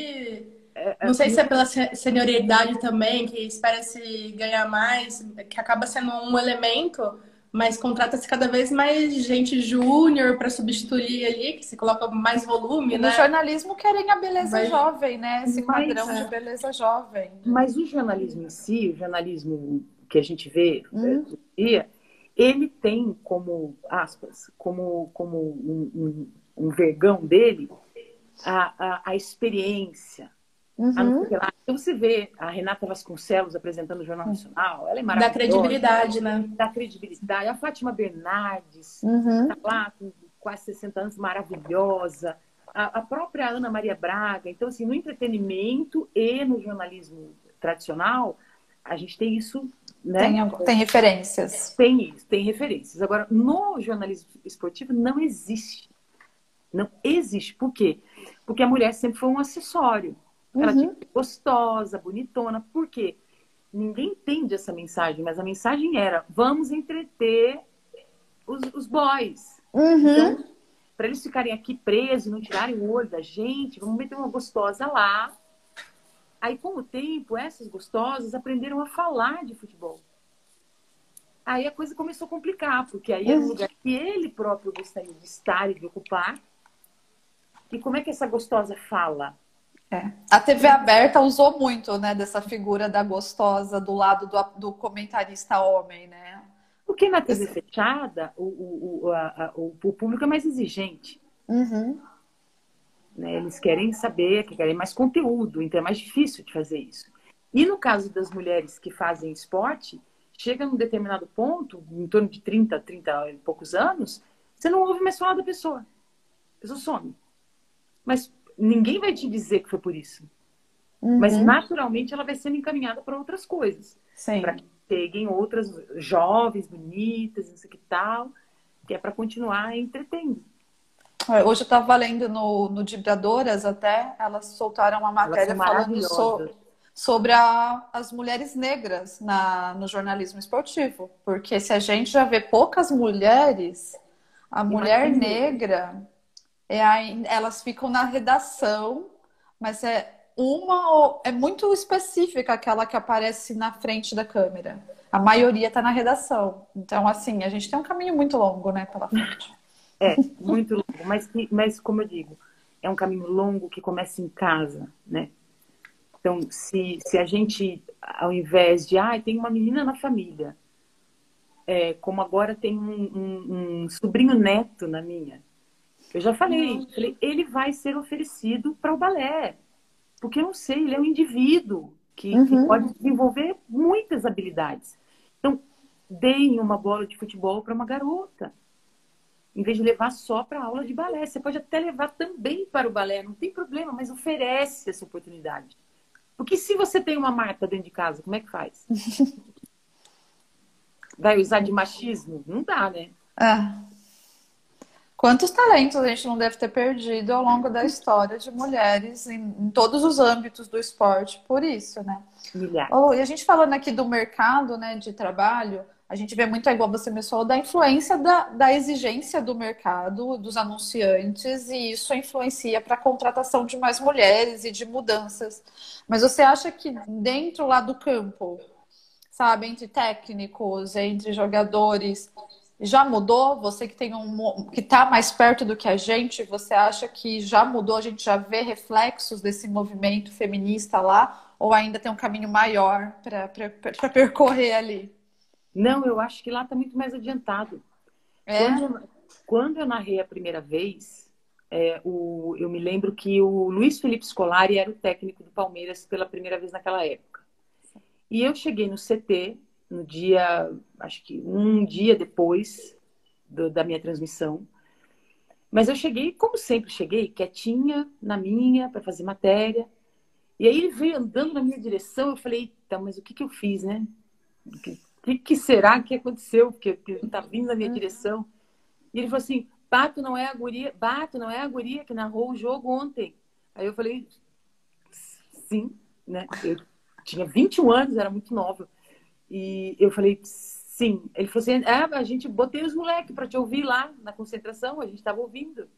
A: é, é, não sei se é pela senioridade também, que espera se ganhar mais, que acaba sendo um elemento mas contrata-se cada vez mais gente júnior para substituir ali, que se coloca mais volume, né?
B: No jornalismo querem a beleza jovem, né? Esse mas, padrão é. de beleza jovem.
C: Mas o jornalismo em si, o jornalismo que a gente vê hum. dia, ele tem como, aspas, como, como um, um, um vergão dele a, a, a experiência,
B: Uhum.
C: Então você vê a Renata Vasconcelos apresentando o Jornal Nacional, ela é maravilhosa.
A: Da credibilidade, né?
C: Da credibilidade. A Fátima Bernardes,
B: uhum.
C: tá lá com quase 60 anos, maravilhosa. A, a, própria Ana Maria Braga. Então, assim, no entretenimento e no jornalismo tradicional, a gente tem isso, né?
B: Tem, tem referências.
C: Tem isso, tem referências. Agora, no jornalismo esportivo não existe. Não existe. Por quê? Porque a mulher sempre foi um acessório. Ela uhum. tinha que ser gostosa, bonitona. Por quê? Ninguém entende essa mensagem, mas a mensagem era: vamos entreter os, os boys.
B: Uhum. Então,
C: para eles ficarem aqui presos, não tirarem o olho da gente, vamos meter uma gostosa lá. Aí, com o tempo, essas gostosas aprenderam a falar de futebol. Aí a coisa começou a complicar, porque aí era um lugar que ele próprio gostaria de estar e de ocupar. E como é que essa gostosa fala?
B: É. A TV aberta usou muito, né, dessa figura da gostosa do lado do, do comentarista homem, né?
C: Porque na TV fechada, o, o, a, o, o público é mais exigente.
B: Uhum.
C: Né? Eles querem saber, querem mais conteúdo, então é mais difícil de fazer isso. E no caso das mulheres que fazem esporte, chega num determinado ponto, em torno de 30, 30 e poucos anos, você não ouve mais falar da pessoa. A pessoa some. Mas ninguém vai te dizer que foi por isso. Uhum. Mas naturalmente ela vai sendo encaminhada para outras coisas.
B: Para
C: cheguem outras jovens, bonitas, não sei o que tal, que é para continuar entretendo.
B: Hoje eu estava lendo no, no Dibradoras até, elas soltaram uma matéria falando so, sobre a, as mulheres negras na, no jornalismo esportivo. Porque se a gente já vê poucas mulheres, a mulher negra, é a, elas ficam na redação, mas é uma é muito específica aquela que aparece na frente da câmera. A maioria está na redação. Então, assim, a gente tem um caminho muito longo, né, pela frente.
C: É, muito longo. Mas, mas, como eu digo, é um caminho longo que começa em casa, né? Então, se, se a gente, ao invés de, ah, tem uma menina na família, é, como agora tem um, um, um, sobrinho neto na minha, eu já falei, falei ele vai ser oferecido para o balé. Porque eu não sei, ele é um indivíduo que, uhum. que pode desenvolver muitas habilidades. Então, deem uma bola de futebol para uma garota em vez de levar só para aula de balé. Você pode até levar também para o balé, não tem problema, mas oferece essa oportunidade. Porque se você tem uma Marta dentro de casa, como é que faz? Vai usar de machismo? Não dá, né?
B: É. Quantos talentos a gente não deve ter perdido ao longo da história de mulheres em, em todos os âmbitos do esporte por isso, né?
C: Milhares.
B: Oh, e a gente falando aqui do mercado né, de trabalho, a gente vê muito, igual você me falou, da influência da, da exigência do mercado, dos anunciantes, e isso influencia para a contratação de mais mulheres e de mudanças. Mas você acha que dentro lá do campo, sabe, entre técnicos, entre jogadores, já mudou? Você que tem um que está mais perto do que a gente, você acha que já mudou? A gente já vê reflexos desse movimento feminista lá? Ou ainda tem um caminho maior para percorrer ali?
C: Não, eu acho que lá está muito mais adiantado. É? Quando, eu, quando, eu narrei a primeira vez, é, o, eu me lembro que o Luiz Felipe Scolari era o técnico do Palmeiras pela primeira vez naquela época. E eu cheguei no CT no dia, acho que um dia depois do, da minha transmissão. Mas eu cheguei, como sempre cheguei, quietinha na minha para fazer matéria. E aí ele veio andando na minha direção. Eu falei, então, mas o que, que eu fiz, né? que, que será que aconteceu? Porque ele está vindo na minha direção. E ele falou assim: Bato não é a guria, Bato não é a guria que narrou o jogo ontem. Aí eu falei: Sim, né? Eu tinha 21 anos, era muito nova. E eu falei: Sim. Ele falou assim: É, a gente botei os moleques para te ouvir lá na concentração, a gente estava ouvindo.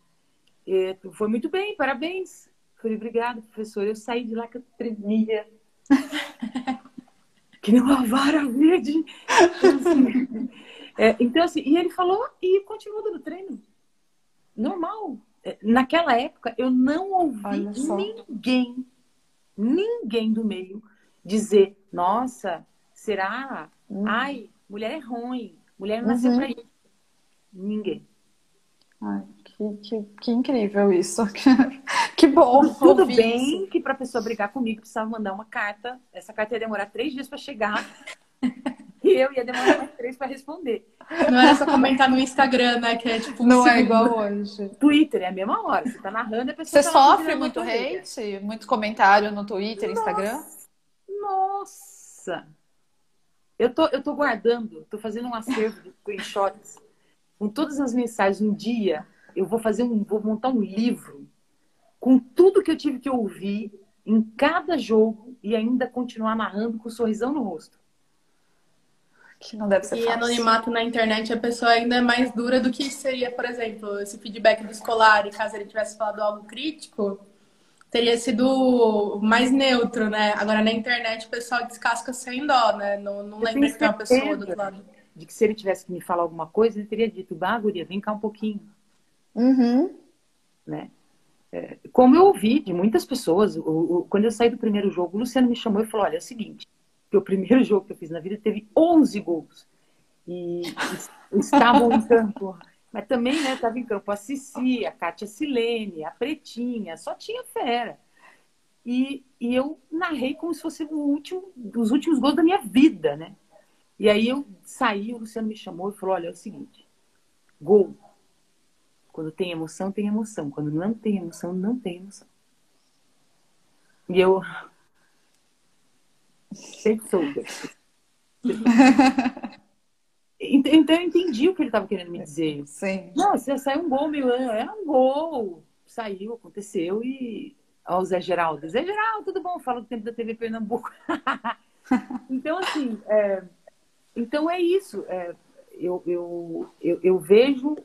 C: E, foi muito bem, parabéns. Eu falei: Obrigada, professor. Eu saí de lá que eu tremia. que nem uma vara verde. é, então, assim, e ele falou e continuou dando treino. Normal. É, naquela época, eu não ouvi ninguém, ninguém do meio dizer, nossa, será? Hum. Ai, mulher é ruim, mulher não nasceu uhum. pra isso. Ninguém.
B: Ai, que, que, que incrível isso. que bom.
C: Tudo bem isso. que para a pessoa brigar comigo precisava mandar uma carta. Essa carta ia demorar três dias para chegar. e eu ia demorar mais três para responder.
A: Não era só comentar no Instagram, né? Que é tipo. Um
B: não segundo. é igual hoje.
C: Twitter é a mesma hora. Você tá narrando, a
B: pessoa. Você tá sofre muito hate? Muito comentário no Twitter, Nossa. Instagram?
C: Nossa! Eu tô, eu tô guardando, tô fazendo um acervo de screenshots com todas as mensagens. Um dia eu vou fazer um, vou montar um livro com tudo que eu tive que ouvir em cada jogo e ainda continuar narrando com um sorrisão no rosto.
B: Que não deve ser
A: e
B: fácil.
A: anonimato na internet, a pessoa ainda é mais dura do que seria, por exemplo, esse feedback do escolar, e caso ele tivesse falado algo crítico, teria sido mais neutro, né? Agora na internet o pessoal descasca sem dó, né? Não, não lembra que tem uma pessoa do outro lado
C: de que se ele tivesse que me falar alguma coisa, ele teria dito, bah, guria, vem cá um pouquinho.
B: Uhum.
C: Né? É, como eu ouvi de muitas pessoas, o, o, quando eu saí do primeiro jogo, o Luciano me chamou e falou, olha, é o seguinte, que o primeiro jogo que eu fiz na vida teve 11 gols. E estavam em campo. Mas também, né, estava em campo a Cici, a Kátia Silene, a Pretinha, só tinha fera. E, e eu narrei como se fosse o último, os últimos gols da minha vida, né? E aí eu saí, o Luciano me chamou e falou: olha, é o seguinte, gol. Quando tem emoção, tem emoção. Quando não tem emoção, não tem emoção. E eu sempre soube. Então eu entendi o que ele estava querendo me dizer.
B: Sim.
C: Não, se saiu um gol, meu, é um gol. Saiu, aconteceu e. Ó, o Zé Geraldo. Zé Geraldo, tudo bom? Fala do tempo da TV Pernambuco. então, assim, é... então é isso. É... Eu, eu, eu, eu, vejo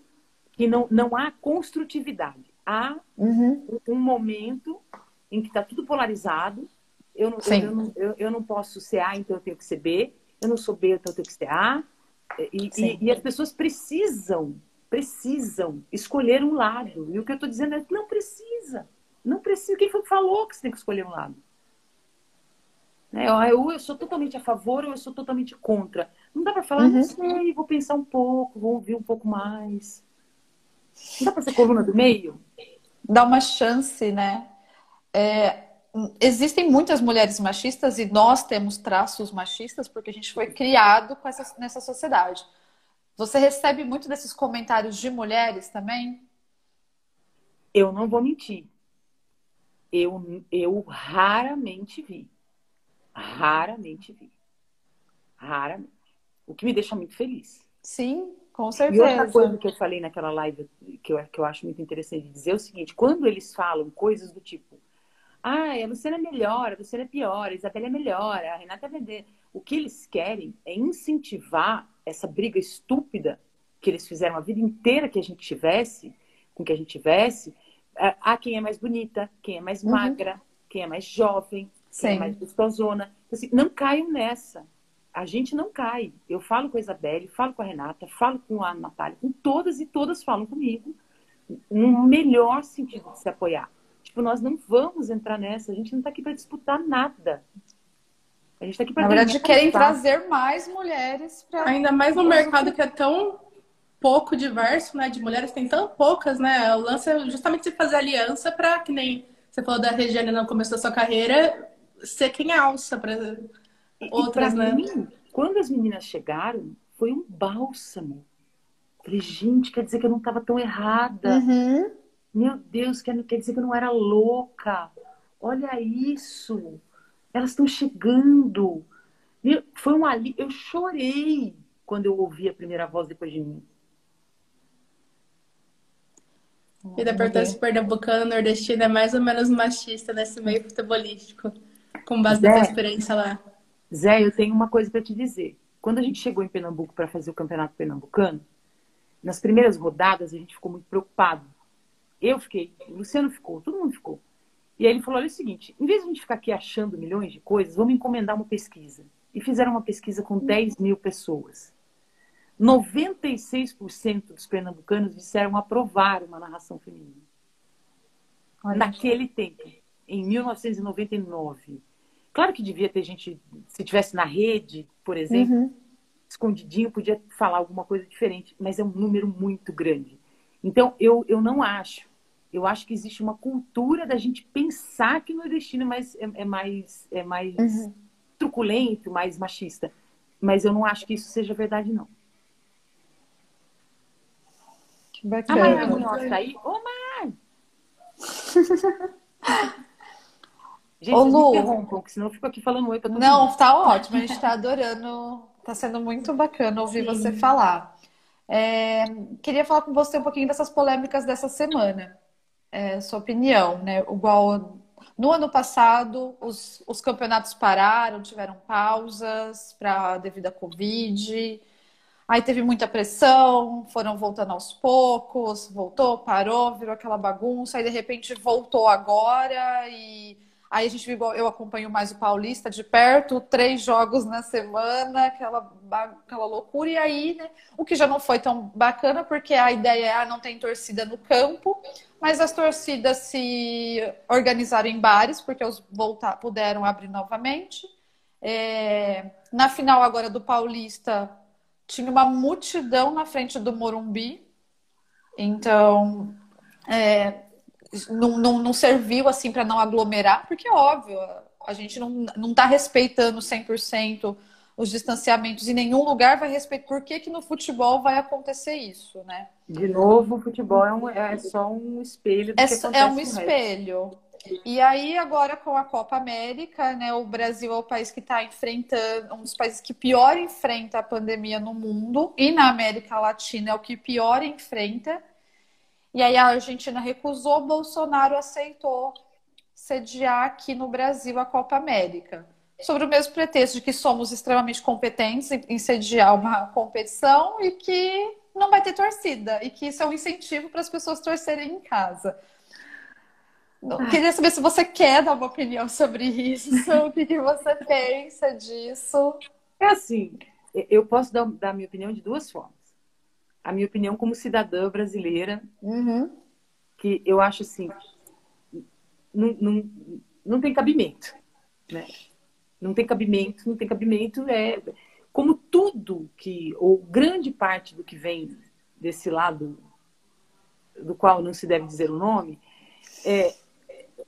C: que não, não há construtividade. Há uhum. um momento em que está tudo polarizado. Eu não, eu, eu, não, eu, eu não posso ser A, então eu tenho que ser B. Eu não sou B, então eu tenho que ser A. E, e, e, as pessoas precisam, precisam escolher um lado. E o que eu estou dizendo é que não precisa. Não precisa. Quem foi que falou que você tem que escolher um lado? Né? Ou eu sou totalmente a favor ou eu sou totalmente contra. Não dá para falar, uhum. não sei, vou pensar um pouco, vou ouvir um pouco mais. Não dá para ser coluna do meio?
B: Dá uma chance, né? É, existem muitas mulheres machistas e nós temos traços machistas porque a gente foi criado com essa, nessa sociedade. Você recebe muito desses comentários de mulheres também?
C: Eu não vou mentir. Eu, eu raramente vi. Raramente vi. Raramente. O que me deixa muito feliz.
B: Sim, com certeza.
C: E outra coisa que eu falei naquela live que eu, que eu acho muito interessante dizer é o seguinte: quando eles falam coisas do tipo, ah, a Luciana é melhor, a Luciana é pior, a Isabela é melhor, a Renata é vender. O que eles querem é incentivar essa briga estúpida que eles fizeram a vida inteira que a gente tivesse, com que a gente tivesse, a quem é mais bonita, quem é mais uhum. magra, quem é mais jovem, Sim. quem é mais gostosona. Assim, não caiam nessa. A gente não cai. Eu falo com a Isabelle, falo com a Renata, falo com a Natália, com todas e todas falam comigo no melhor sentido de se apoiar. Tipo, nós não vamos entrar nessa. A gente não está aqui para disputar nada.
B: A gente está aqui para. Na verdade, querem trazer mais mulheres para.
A: Ainda mais no mercado que é tão pouco diverso, né? De mulheres tem tão poucas, né? O lance é justamente se fazer aliança para que nem você falou da Regiane no começo da sua carreira, ser quem alça para outras, né? Mim,
C: quando as meninas chegaram, foi um bálsamo. Falei, gente, quer dizer que eu não estava tão errada. Uhum. Meu Deus, quer, quer dizer que eu não era louca. Olha isso. Elas estão chegando. Foi um ali. Eu chorei quando eu ouvi a primeira voz depois de mim.
A: E da pergunta se pernambucano nordestino é mais ou menos machista nesse meio futebolístico, com base Zé, na sua experiência lá.
C: Zé, eu tenho uma coisa para te dizer. Quando a gente chegou em Pernambuco para fazer o campeonato pernambucano, nas primeiras rodadas a gente ficou muito preocupado eu fiquei, o Luciano ficou, todo mundo ficou. E aí ele falou: olha é o seguinte, em vez de a gente ficar aqui achando milhões de coisas, vamos encomendar uma pesquisa. E fizeram uma pesquisa com 10 mil pessoas. 96% dos pernambucanos disseram aprovar uma narração feminina. Olha. Naquele tempo, em 1999. Claro que devia ter gente, se tivesse na rede, por exemplo, uhum. escondidinho, podia falar alguma coisa diferente, mas é um número muito grande. Então, eu, eu não acho eu acho que existe uma cultura da gente pensar que o nordestino é mais, é, é mais, é mais uhum. truculento, mais machista. Mas eu não acho que isso seja verdade, não.
B: Que bacana. A Maria
C: Munhoz tá aí? Ô, Mar!
B: gente, Ô, Lu.
C: porque senão eu fico aqui falando oi pra todo
B: Não, mundo. tá ótimo. A gente tá adorando. Tá sendo muito bacana ouvir Sim. você falar. É, queria falar com você um pouquinho dessas polêmicas dessa semana é, sua opinião, né? Igual no ano passado, os, os campeonatos pararam, tiveram pausas para devido à Covid. Aí teve muita pressão, foram voltando aos poucos, voltou, parou, virou aquela bagunça, aí de repente voltou agora e Aí a gente viu, eu acompanho mais o Paulista de perto, três jogos na semana, aquela, aquela loucura. E aí, né, o que já não foi tão bacana, porque a ideia é ah, não tem torcida no campo, mas as torcidas se organizaram em bares, porque os voltar, puderam abrir novamente. É, na final agora do Paulista, tinha uma multidão na frente do Morumbi. Então, é, não, não, não serviu assim para não aglomerar, porque é óbvio, a gente não, não tá respeitando 100% os distanciamentos em nenhum lugar vai respeitar. Por que, que no futebol vai acontecer isso, né?
C: De novo, o futebol é, um, é só um espelho do
B: é,
C: que
B: acontece É um espelho. E aí, agora com a Copa América, né? O Brasil é o país que está enfrentando, um dos países que pior enfrenta a pandemia no mundo, e na América Latina é o que pior enfrenta. E aí a Argentina recusou, Bolsonaro aceitou sediar aqui no Brasil a Copa América. Sobre o mesmo pretexto de que somos extremamente competentes em sediar uma competição e que não vai ter torcida, e que isso é um incentivo para as pessoas torcerem em casa. Ah. Queria saber se você quer dar uma opinião sobre isso, o que, que você pensa disso.
C: É assim, eu posso dar, dar minha opinião de duas formas a minha opinião como cidadã brasileira,
B: uhum.
C: que eu acho assim, não, não, não tem cabimento, né? Não tem cabimento, não tem cabimento, é como tudo que, ou grande parte do que vem desse lado, do qual não se deve dizer o nome, é,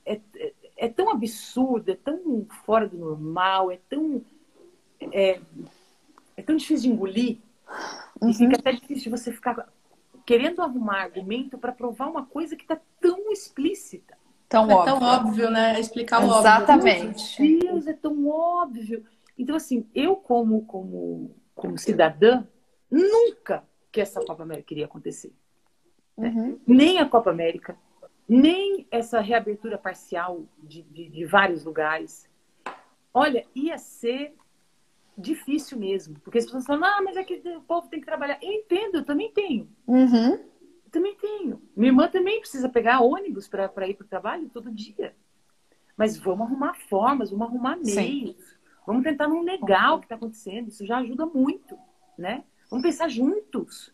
C: é, é, tão absurdo, é tão fora do normal, é tão, é, é tão difícil de engolir, Uhum. E fica até difícil você ficar querendo arrumar argumento para provar uma coisa que está tão explícita.
A: Tão é óbvio. tão óbvio, né? Explicar o
B: Exatamente.
C: óbvio. Exatamente. Meu Deus, é tão óbvio. Então, assim, eu como, como, como cidadã, nunca que essa Copa América iria acontecer. Né? Uhum. Nem a Copa América, nem essa reabertura parcial de, de, de vários lugares. Olha, ia ser difícil mesmo. Porque as pessoas falam, ah, mas é que o povo tem que trabalhar. Eu entendo, eu também tenho.
B: Uhum.
C: Eu também tenho. Minha irmã também precisa pegar ônibus para ir para o trabalho todo dia. Mas vamos arrumar formas, vamos arrumar meios. Sim. Vamos tentar não negar o que está acontecendo. Isso já ajuda muito, né? Vamos pensar juntos.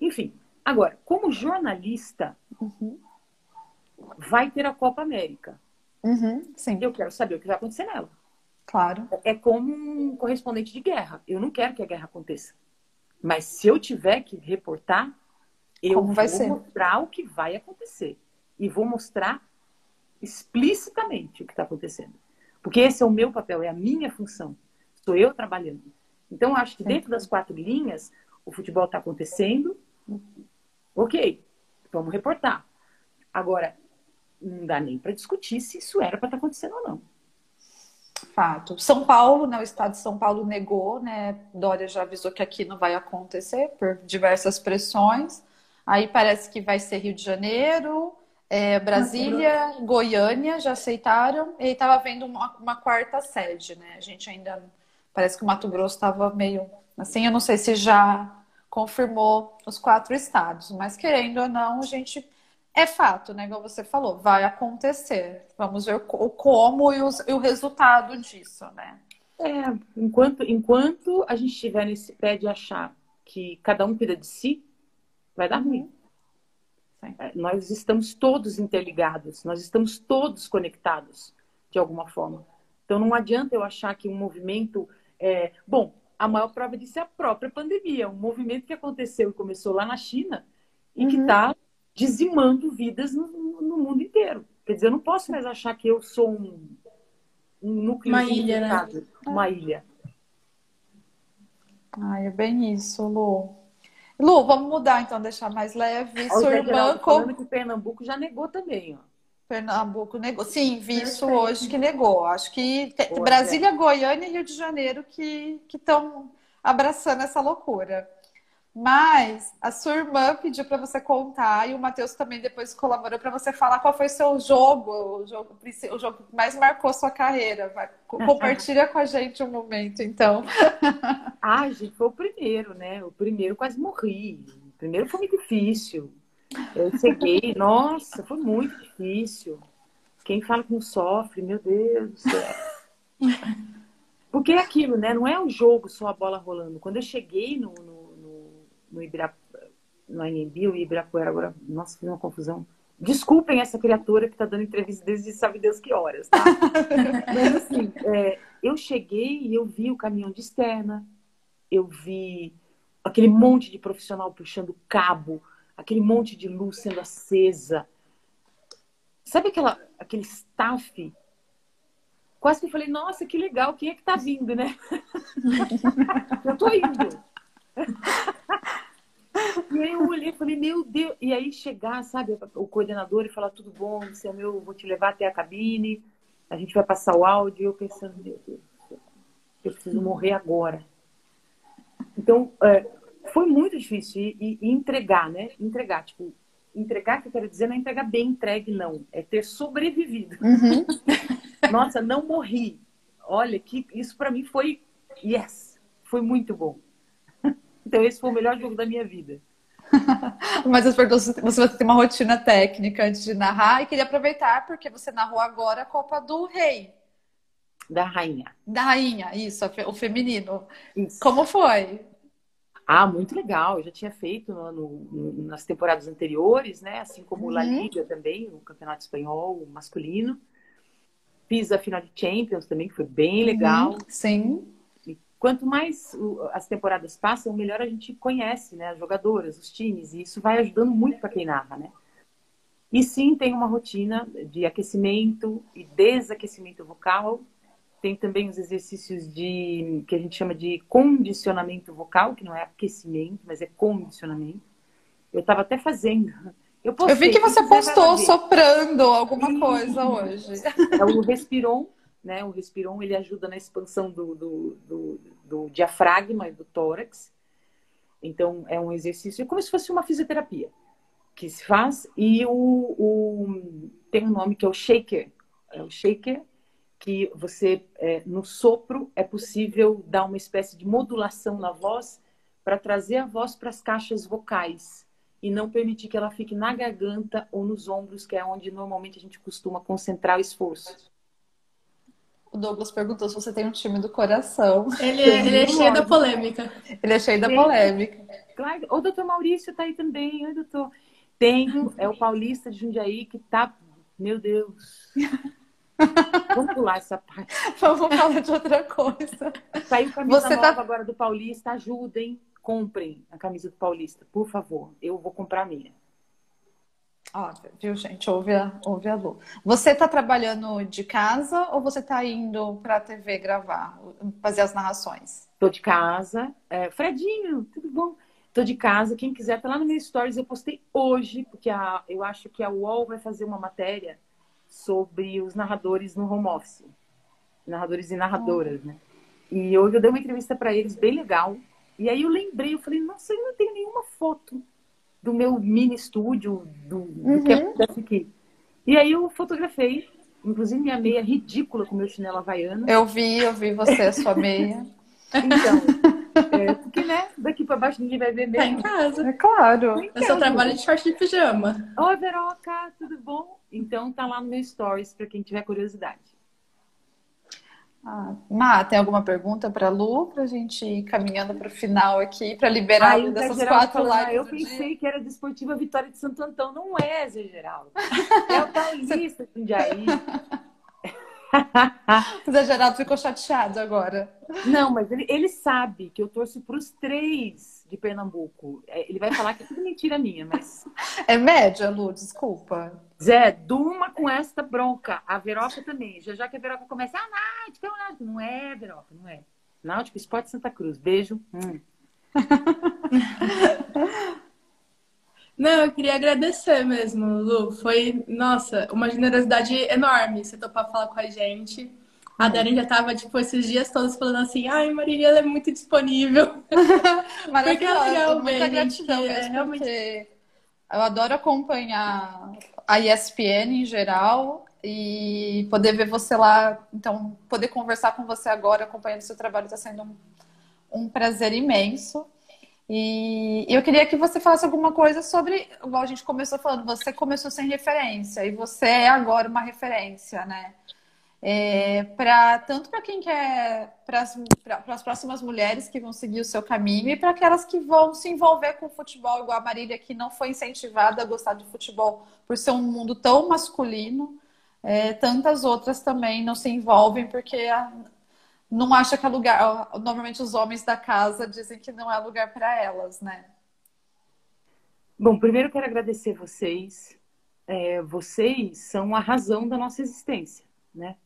C: Enfim, agora, como jornalista,
B: uhum.
C: vai ter a Copa América.
B: Uhum. Sim.
C: Eu quero saber o que vai acontecer nela.
B: Claro.
C: É como um correspondente de guerra. Eu não quero que a guerra aconteça. Mas se eu tiver que reportar, eu
B: vou
C: ser? mostrar o que vai acontecer. E vou mostrar explicitamente o que está acontecendo. Porque esse é o meu papel, é a minha função. Sou eu trabalhando. Então, acho que dentro das quatro linhas, o futebol está acontecendo. Ok, vamos reportar. Agora, não dá nem para discutir se isso era para estar tá acontecendo ou não.
B: Fato. São Paulo, né, o estado de São Paulo negou, né? Dória já avisou que aqui não vai acontecer por diversas pressões. Aí parece que vai ser Rio de Janeiro, é, Brasília, Goiânia já aceitaram. E estava vendo uma, uma, quarta sede, né? A gente ainda parece que o Mato Grosso estava meio assim. Eu não sei se já confirmou os quatro estados, mas querendo ou não, a gente é fato, né? Igual você falou, vai acontecer. Vamos ver o como e, os, e o resultado disso, né?
C: É, enquanto, enquanto a gente estiver nesse pé de achar que cada um cuida de si, vai dar ruim. É, nós estamos todos interligados, nós estamos todos conectados de alguma forma. Então não adianta eu achar que um movimento. É... Bom, a maior prova disso é a própria pandemia, um movimento que aconteceu e começou lá na China e uhum. que está dizimando vidas no, no, mundo inteiro. Quer dizer, eu não posso mais achar que eu sou um, um núcleo
A: uma ilha, né?
C: uma ilha.
B: Ai, é bem isso, Lu. Lu, vamos mudar então, deixar mais leve. Sua irmã.
C: Falando que Pernambuco já negou também, ó.
B: Pernambuco negou. Sim, vi isso hoje que negou. Acho que hoje Brasília, é. Goiânia e Rio de Janeiro que estão abraçando essa loucura. Mas a sua irmã pediu para você contar e o Matheus também depois colaborou para você falar qual foi seu jogo, o jogo, o jogo que mais marcou sua carreira. Vai, compartilha com a gente um momento, então.
C: Ah, gente, foi o primeiro, né? O primeiro quase morri. O primeiro foi muito difícil. Eu cheguei, nossa, foi muito difícil. Quem fala que não sofre, meu Deus do céu. Porque é aquilo, né? Não é o jogo só a bola rolando. Quando eu cheguei no, no no Ibirapuera, no Anhembi, o Ibirapuera, agora, nossa, fiz uma confusão. Desculpem essa criatura que está dando entrevista desde sabe Deus que horas, tá? Mas assim, é, eu cheguei e eu vi o caminhão de externa, eu vi aquele monte de profissional puxando cabo, aquele monte de luz sendo acesa. Sabe aquela, aquele staff? Quase que eu falei, nossa, que legal, quem é que tá vindo, né? eu tô indo. E aí eu olhei e falei, meu Deus. E aí chegar, sabe, o coordenador e falar, tudo bom, você é meu, vou te levar até a cabine, a gente vai passar o áudio. E eu pensando, meu Deus, eu preciso morrer agora. Então, é, foi muito difícil. E, e, entregar, né? Entregar, tipo, entregar, que eu quero dizer, não é entregar bem entregue, não. É ter sobrevivido.
B: Uhum.
C: Nossa, não morri. Olha, que isso para mim foi yes, foi muito bom. Então esse foi o melhor jogo da minha vida.
B: Mas eu pergunto se você vai ter uma rotina técnica antes de narrar e queria aproveitar porque você narrou agora a Copa do Rei.
C: Da rainha.
B: Da rainha, isso, o feminino. Isso. Como foi?
C: Ah, muito legal. Eu já tinha feito no, no, nas temporadas anteriores, né? Assim como uhum. La Liga também, o Campeonato Espanhol masculino. Fiz a final de Champions também, que foi bem legal. Uhum.
B: Sim.
C: Quanto mais as temporadas passam, melhor a gente conhece, né? As jogadoras, os times, e isso vai ajudando muito para quem narra, né? E sim, tem uma rotina de aquecimento e desaquecimento vocal tem também os exercícios de que a gente chama de condicionamento vocal, que não é aquecimento, mas é condicionamento. Eu estava até fazendo.
B: Eu, postei, eu vi que você postou soprando alguma coisa hoje.
C: É o respiron, né? O respiron ele ajuda na expansão do, do, do, do diafragma e do tórax. Então é um exercício, é como se fosse uma fisioterapia que se faz. E o, o tem um nome que é o shaker. É o shaker que você, é, no sopro, é possível dar uma espécie de modulação na voz para trazer a voz para as caixas vocais e não permitir que ela fique na garganta ou nos ombros, que é onde normalmente a gente costuma concentrar o esforço.
B: O Douglas perguntou se você tem um time do coração.
A: Ele, é, ele é cheio da polêmica.
B: Ele é cheio da polêmica.
C: Claro. O doutor Maurício está aí também. Oi, doutor. Tenho, é o paulista de Jundiaí que tá. Meu Deus. Vamos pular essa parte.
B: Vamos falar de outra coisa.
C: Saiu camisa Você tá nova tá... agora do Paulista. Ajudem, comprem a camisa do Paulista, por favor. Eu vou comprar a minha.
B: Ó, viu, gente? Ouve a, ouve a Lu. Você tá trabalhando de casa ou você tá indo pra TV gravar, fazer as narrações?
C: Tô de casa. É, Fredinho, tudo bom? Tô de casa. Quem quiser, tá lá no meu stories. Eu postei hoje, porque a, eu acho que a UOL vai fazer uma matéria sobre os narradores no home office. Narradores e narradoras, né? E hoje eu dei uma entrevista para eles bem legal. E aí eu lembrei, eu falei, nossa, eu não tenho nenhuma foto do meu mini estúdio, do, do uhum. que acontece aqui. E aí eu fotografei, inclusive minha meia ridícula com meu chinelo havaiano.
B: Eu vi, eu vi você, a sua meia.
C: então, é, porque, né, daqui para baixo ninguém vai ver mesmo.
A: Tá em casa.
B: É claro.
A: Tá eu só trabalho de short de pijama.
C: Oi, Veroca, tudo bom? Então tá lá no meu stories para quem tiver curiosidade.
B: Ah, Má, tem alguma pergunta para Lu para a gente ir caminhando para o final aqui para liberar Ai, dessas quatro lives? Ah,
C: eu pensei dia. que era Desportiva Vitória de Santo Antão, não é, Zé Geraldo. É o Paulista de Jundiaí.
B: o Zé Geraldo ficou chateado agora.
C: Não, mas ele, ele sabe que eu torço para os três de Pernambuco. É, ele vai falar que é tudo mentira minha, mas.
B: É média, Lu, desculpa.
C: Zé, durma com esta bronca. A Veroca também. Já já que a Veroca começa, ah, Náutico, é o Náutico. Não é, Veroca, não é. Náutico Esporte Santa Cruz. Beijo. Hum.
A: Não, eu queria agradecer mesmo, Lu. Foi, nossa, uma generosidade enorme você topar falar com a gente. A. Darren já tava, tipo, esses dias todos falando assim, ai, Marília, ela é muito disponível.
B: Maravilhosa, porque é legal muita ver, gratidão gente, é, realmente... Eu adoro acompanhar a ESPN em geral e poder ver você lá, então, poder conversar com você agora, acompanhando o seu trabalho, está sendo um, um prazer imenso. E eu queria que você falasse alguma coisa sobre, igual a gente começou falando, você começou sem referência e você é agora uma referência, né? É, para tanto para quem quer, para as próximas mulheres que vão seguir o seu caminho e para aquelas que vão se envolver com o futebol, igual a Marília, que não foi incentivada a gostar de futebol por ser um mundo tão masculino. É, tantas outras também não se envolvem porque não acha que é lugar. Normalmente os homens da casa dizem que não é lugar para elas, né?
C: Bom, primeiro quero agradecer vocês. É, vocês são a razão da nossa existência, né?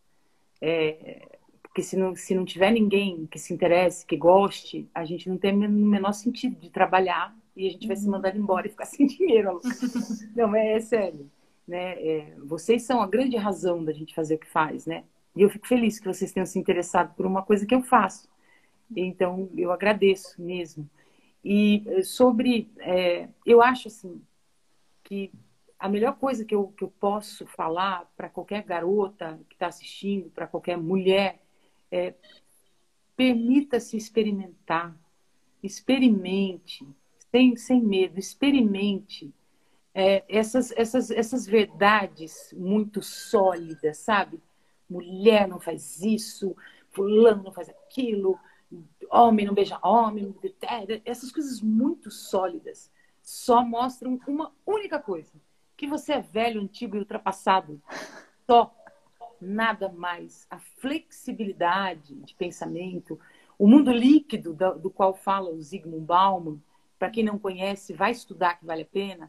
C: É, porque se não, se não tiver ninguém que se interesse, que goste, a gente não tem o menor sentido de trabalhar e a gente vai se mandar embora e ficar sem dinheiro. Não, é, é sério. Né? É, vocês são a grande razão da gente fazer o que faz, né? E eu fico feliz que vocês tenham se interessado por uma coisa que eu faço. Então, eu agradeço mesmo. E eh, sobre. É, eu acho assim que a melhor coisa que eu, que eu posso falar para qualquer garota que está assistindo, para qualquer mulher, é permita-se experimentar. Experimente, sem, sem medo, experimente é, essas, essas, essas verdades muito sólidas, sabe? Mulher não faz isso, fulano não faz aquilo, homem não beija homem, essas coisas muito sólidas só mostram uma única coisa: que você é velho, antigo e ultrapassado. Só. Nada mais. A flexibilidade de pensamento, o mundo líquido do, do qual fala o Zygmunt Bauman, para quem não conhece, vai estudar que vale a pena.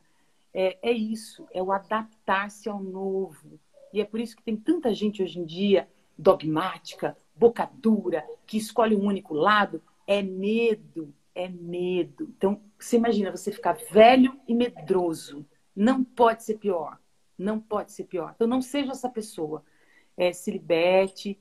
C: É, é isso, é o adaptar-se ao novo. E é por isso que tem tanta gente hoje em dia dogmática, boca dura, que escolhe um único lado, é medo, é medo. Então, você imagina você ficar velho e medroso. Não pode ser pior. Não pode ser pior. Então, não seja essa pessoa. É, se liberte,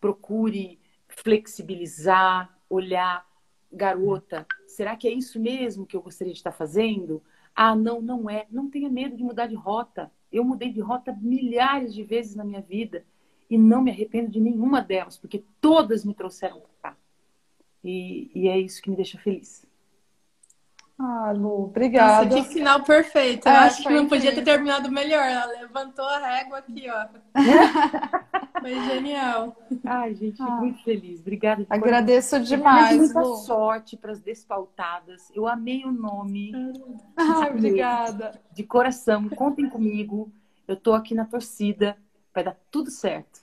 C: procure flexibilizar, olhar. Garota, será que é isso mesmo que eu gostaria de estar fazendo? Ah, não, não é. Não tenha medo de mudar de rota. Eu mudei de rota milhares de vezes na minha vida e não me arrependo de nenhuma delas, porque todas me trouxeram para cá. E, e é isso que me deixa feliz.
B: Ah, Lu, obrigada.
A: Nossa, que final perfeito. Eu ah, acho que não podia ter terminado melhor. Ela levantou a régua aqui, ó. foi genial.
C: Ai, gente, ah. muito feliz. Obrigada.
B: Agradeço demais.
C: Muita Lu. sorte para as despautadas. Eu amei o nome.
B: Ah, obrigada.
C: De coração, contem comigo. Eu tô aqui na torcida. Vai dar tudo certo.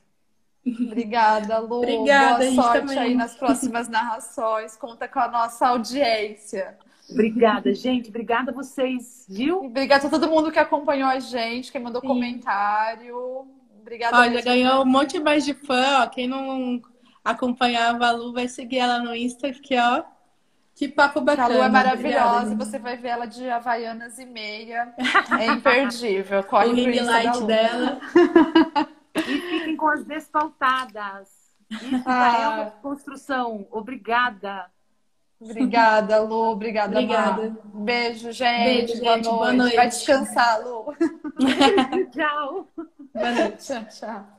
B: Obrigada, Lu.
A: Obrigada,
B: Boa sorte também. aí nas próximas narrações. Conta com a nossa audiência.
C: Obrigada, gente. Obrigada a vocês, viu?
B: Obrigada a todo mundo que acompanhou a gente, que mandou Sim. comentário. Obrigada.
A: Olha, mesmo. ganhou um monte mais de fã. Ó. Quem não acompanhava a Lu vai seguir ela no Insta, que ó, que papo bacana.
B: A Lu é maravilhosa. Obrigada, você vai ver ela de Havaianas e meia. É imperdível. Corre
A: o ring light dela.
C: E fiquem com as despautadas. Isso ah. é uma construção. Obrigada.
B: Obrigada, Lu. Obrigada, Obrigada. Beijo, gente. Beijo, boa, gente. Noite. boa noite. Vai descansar, Lu.
C: tchau.
B: Boa noite. Tchau, tchau.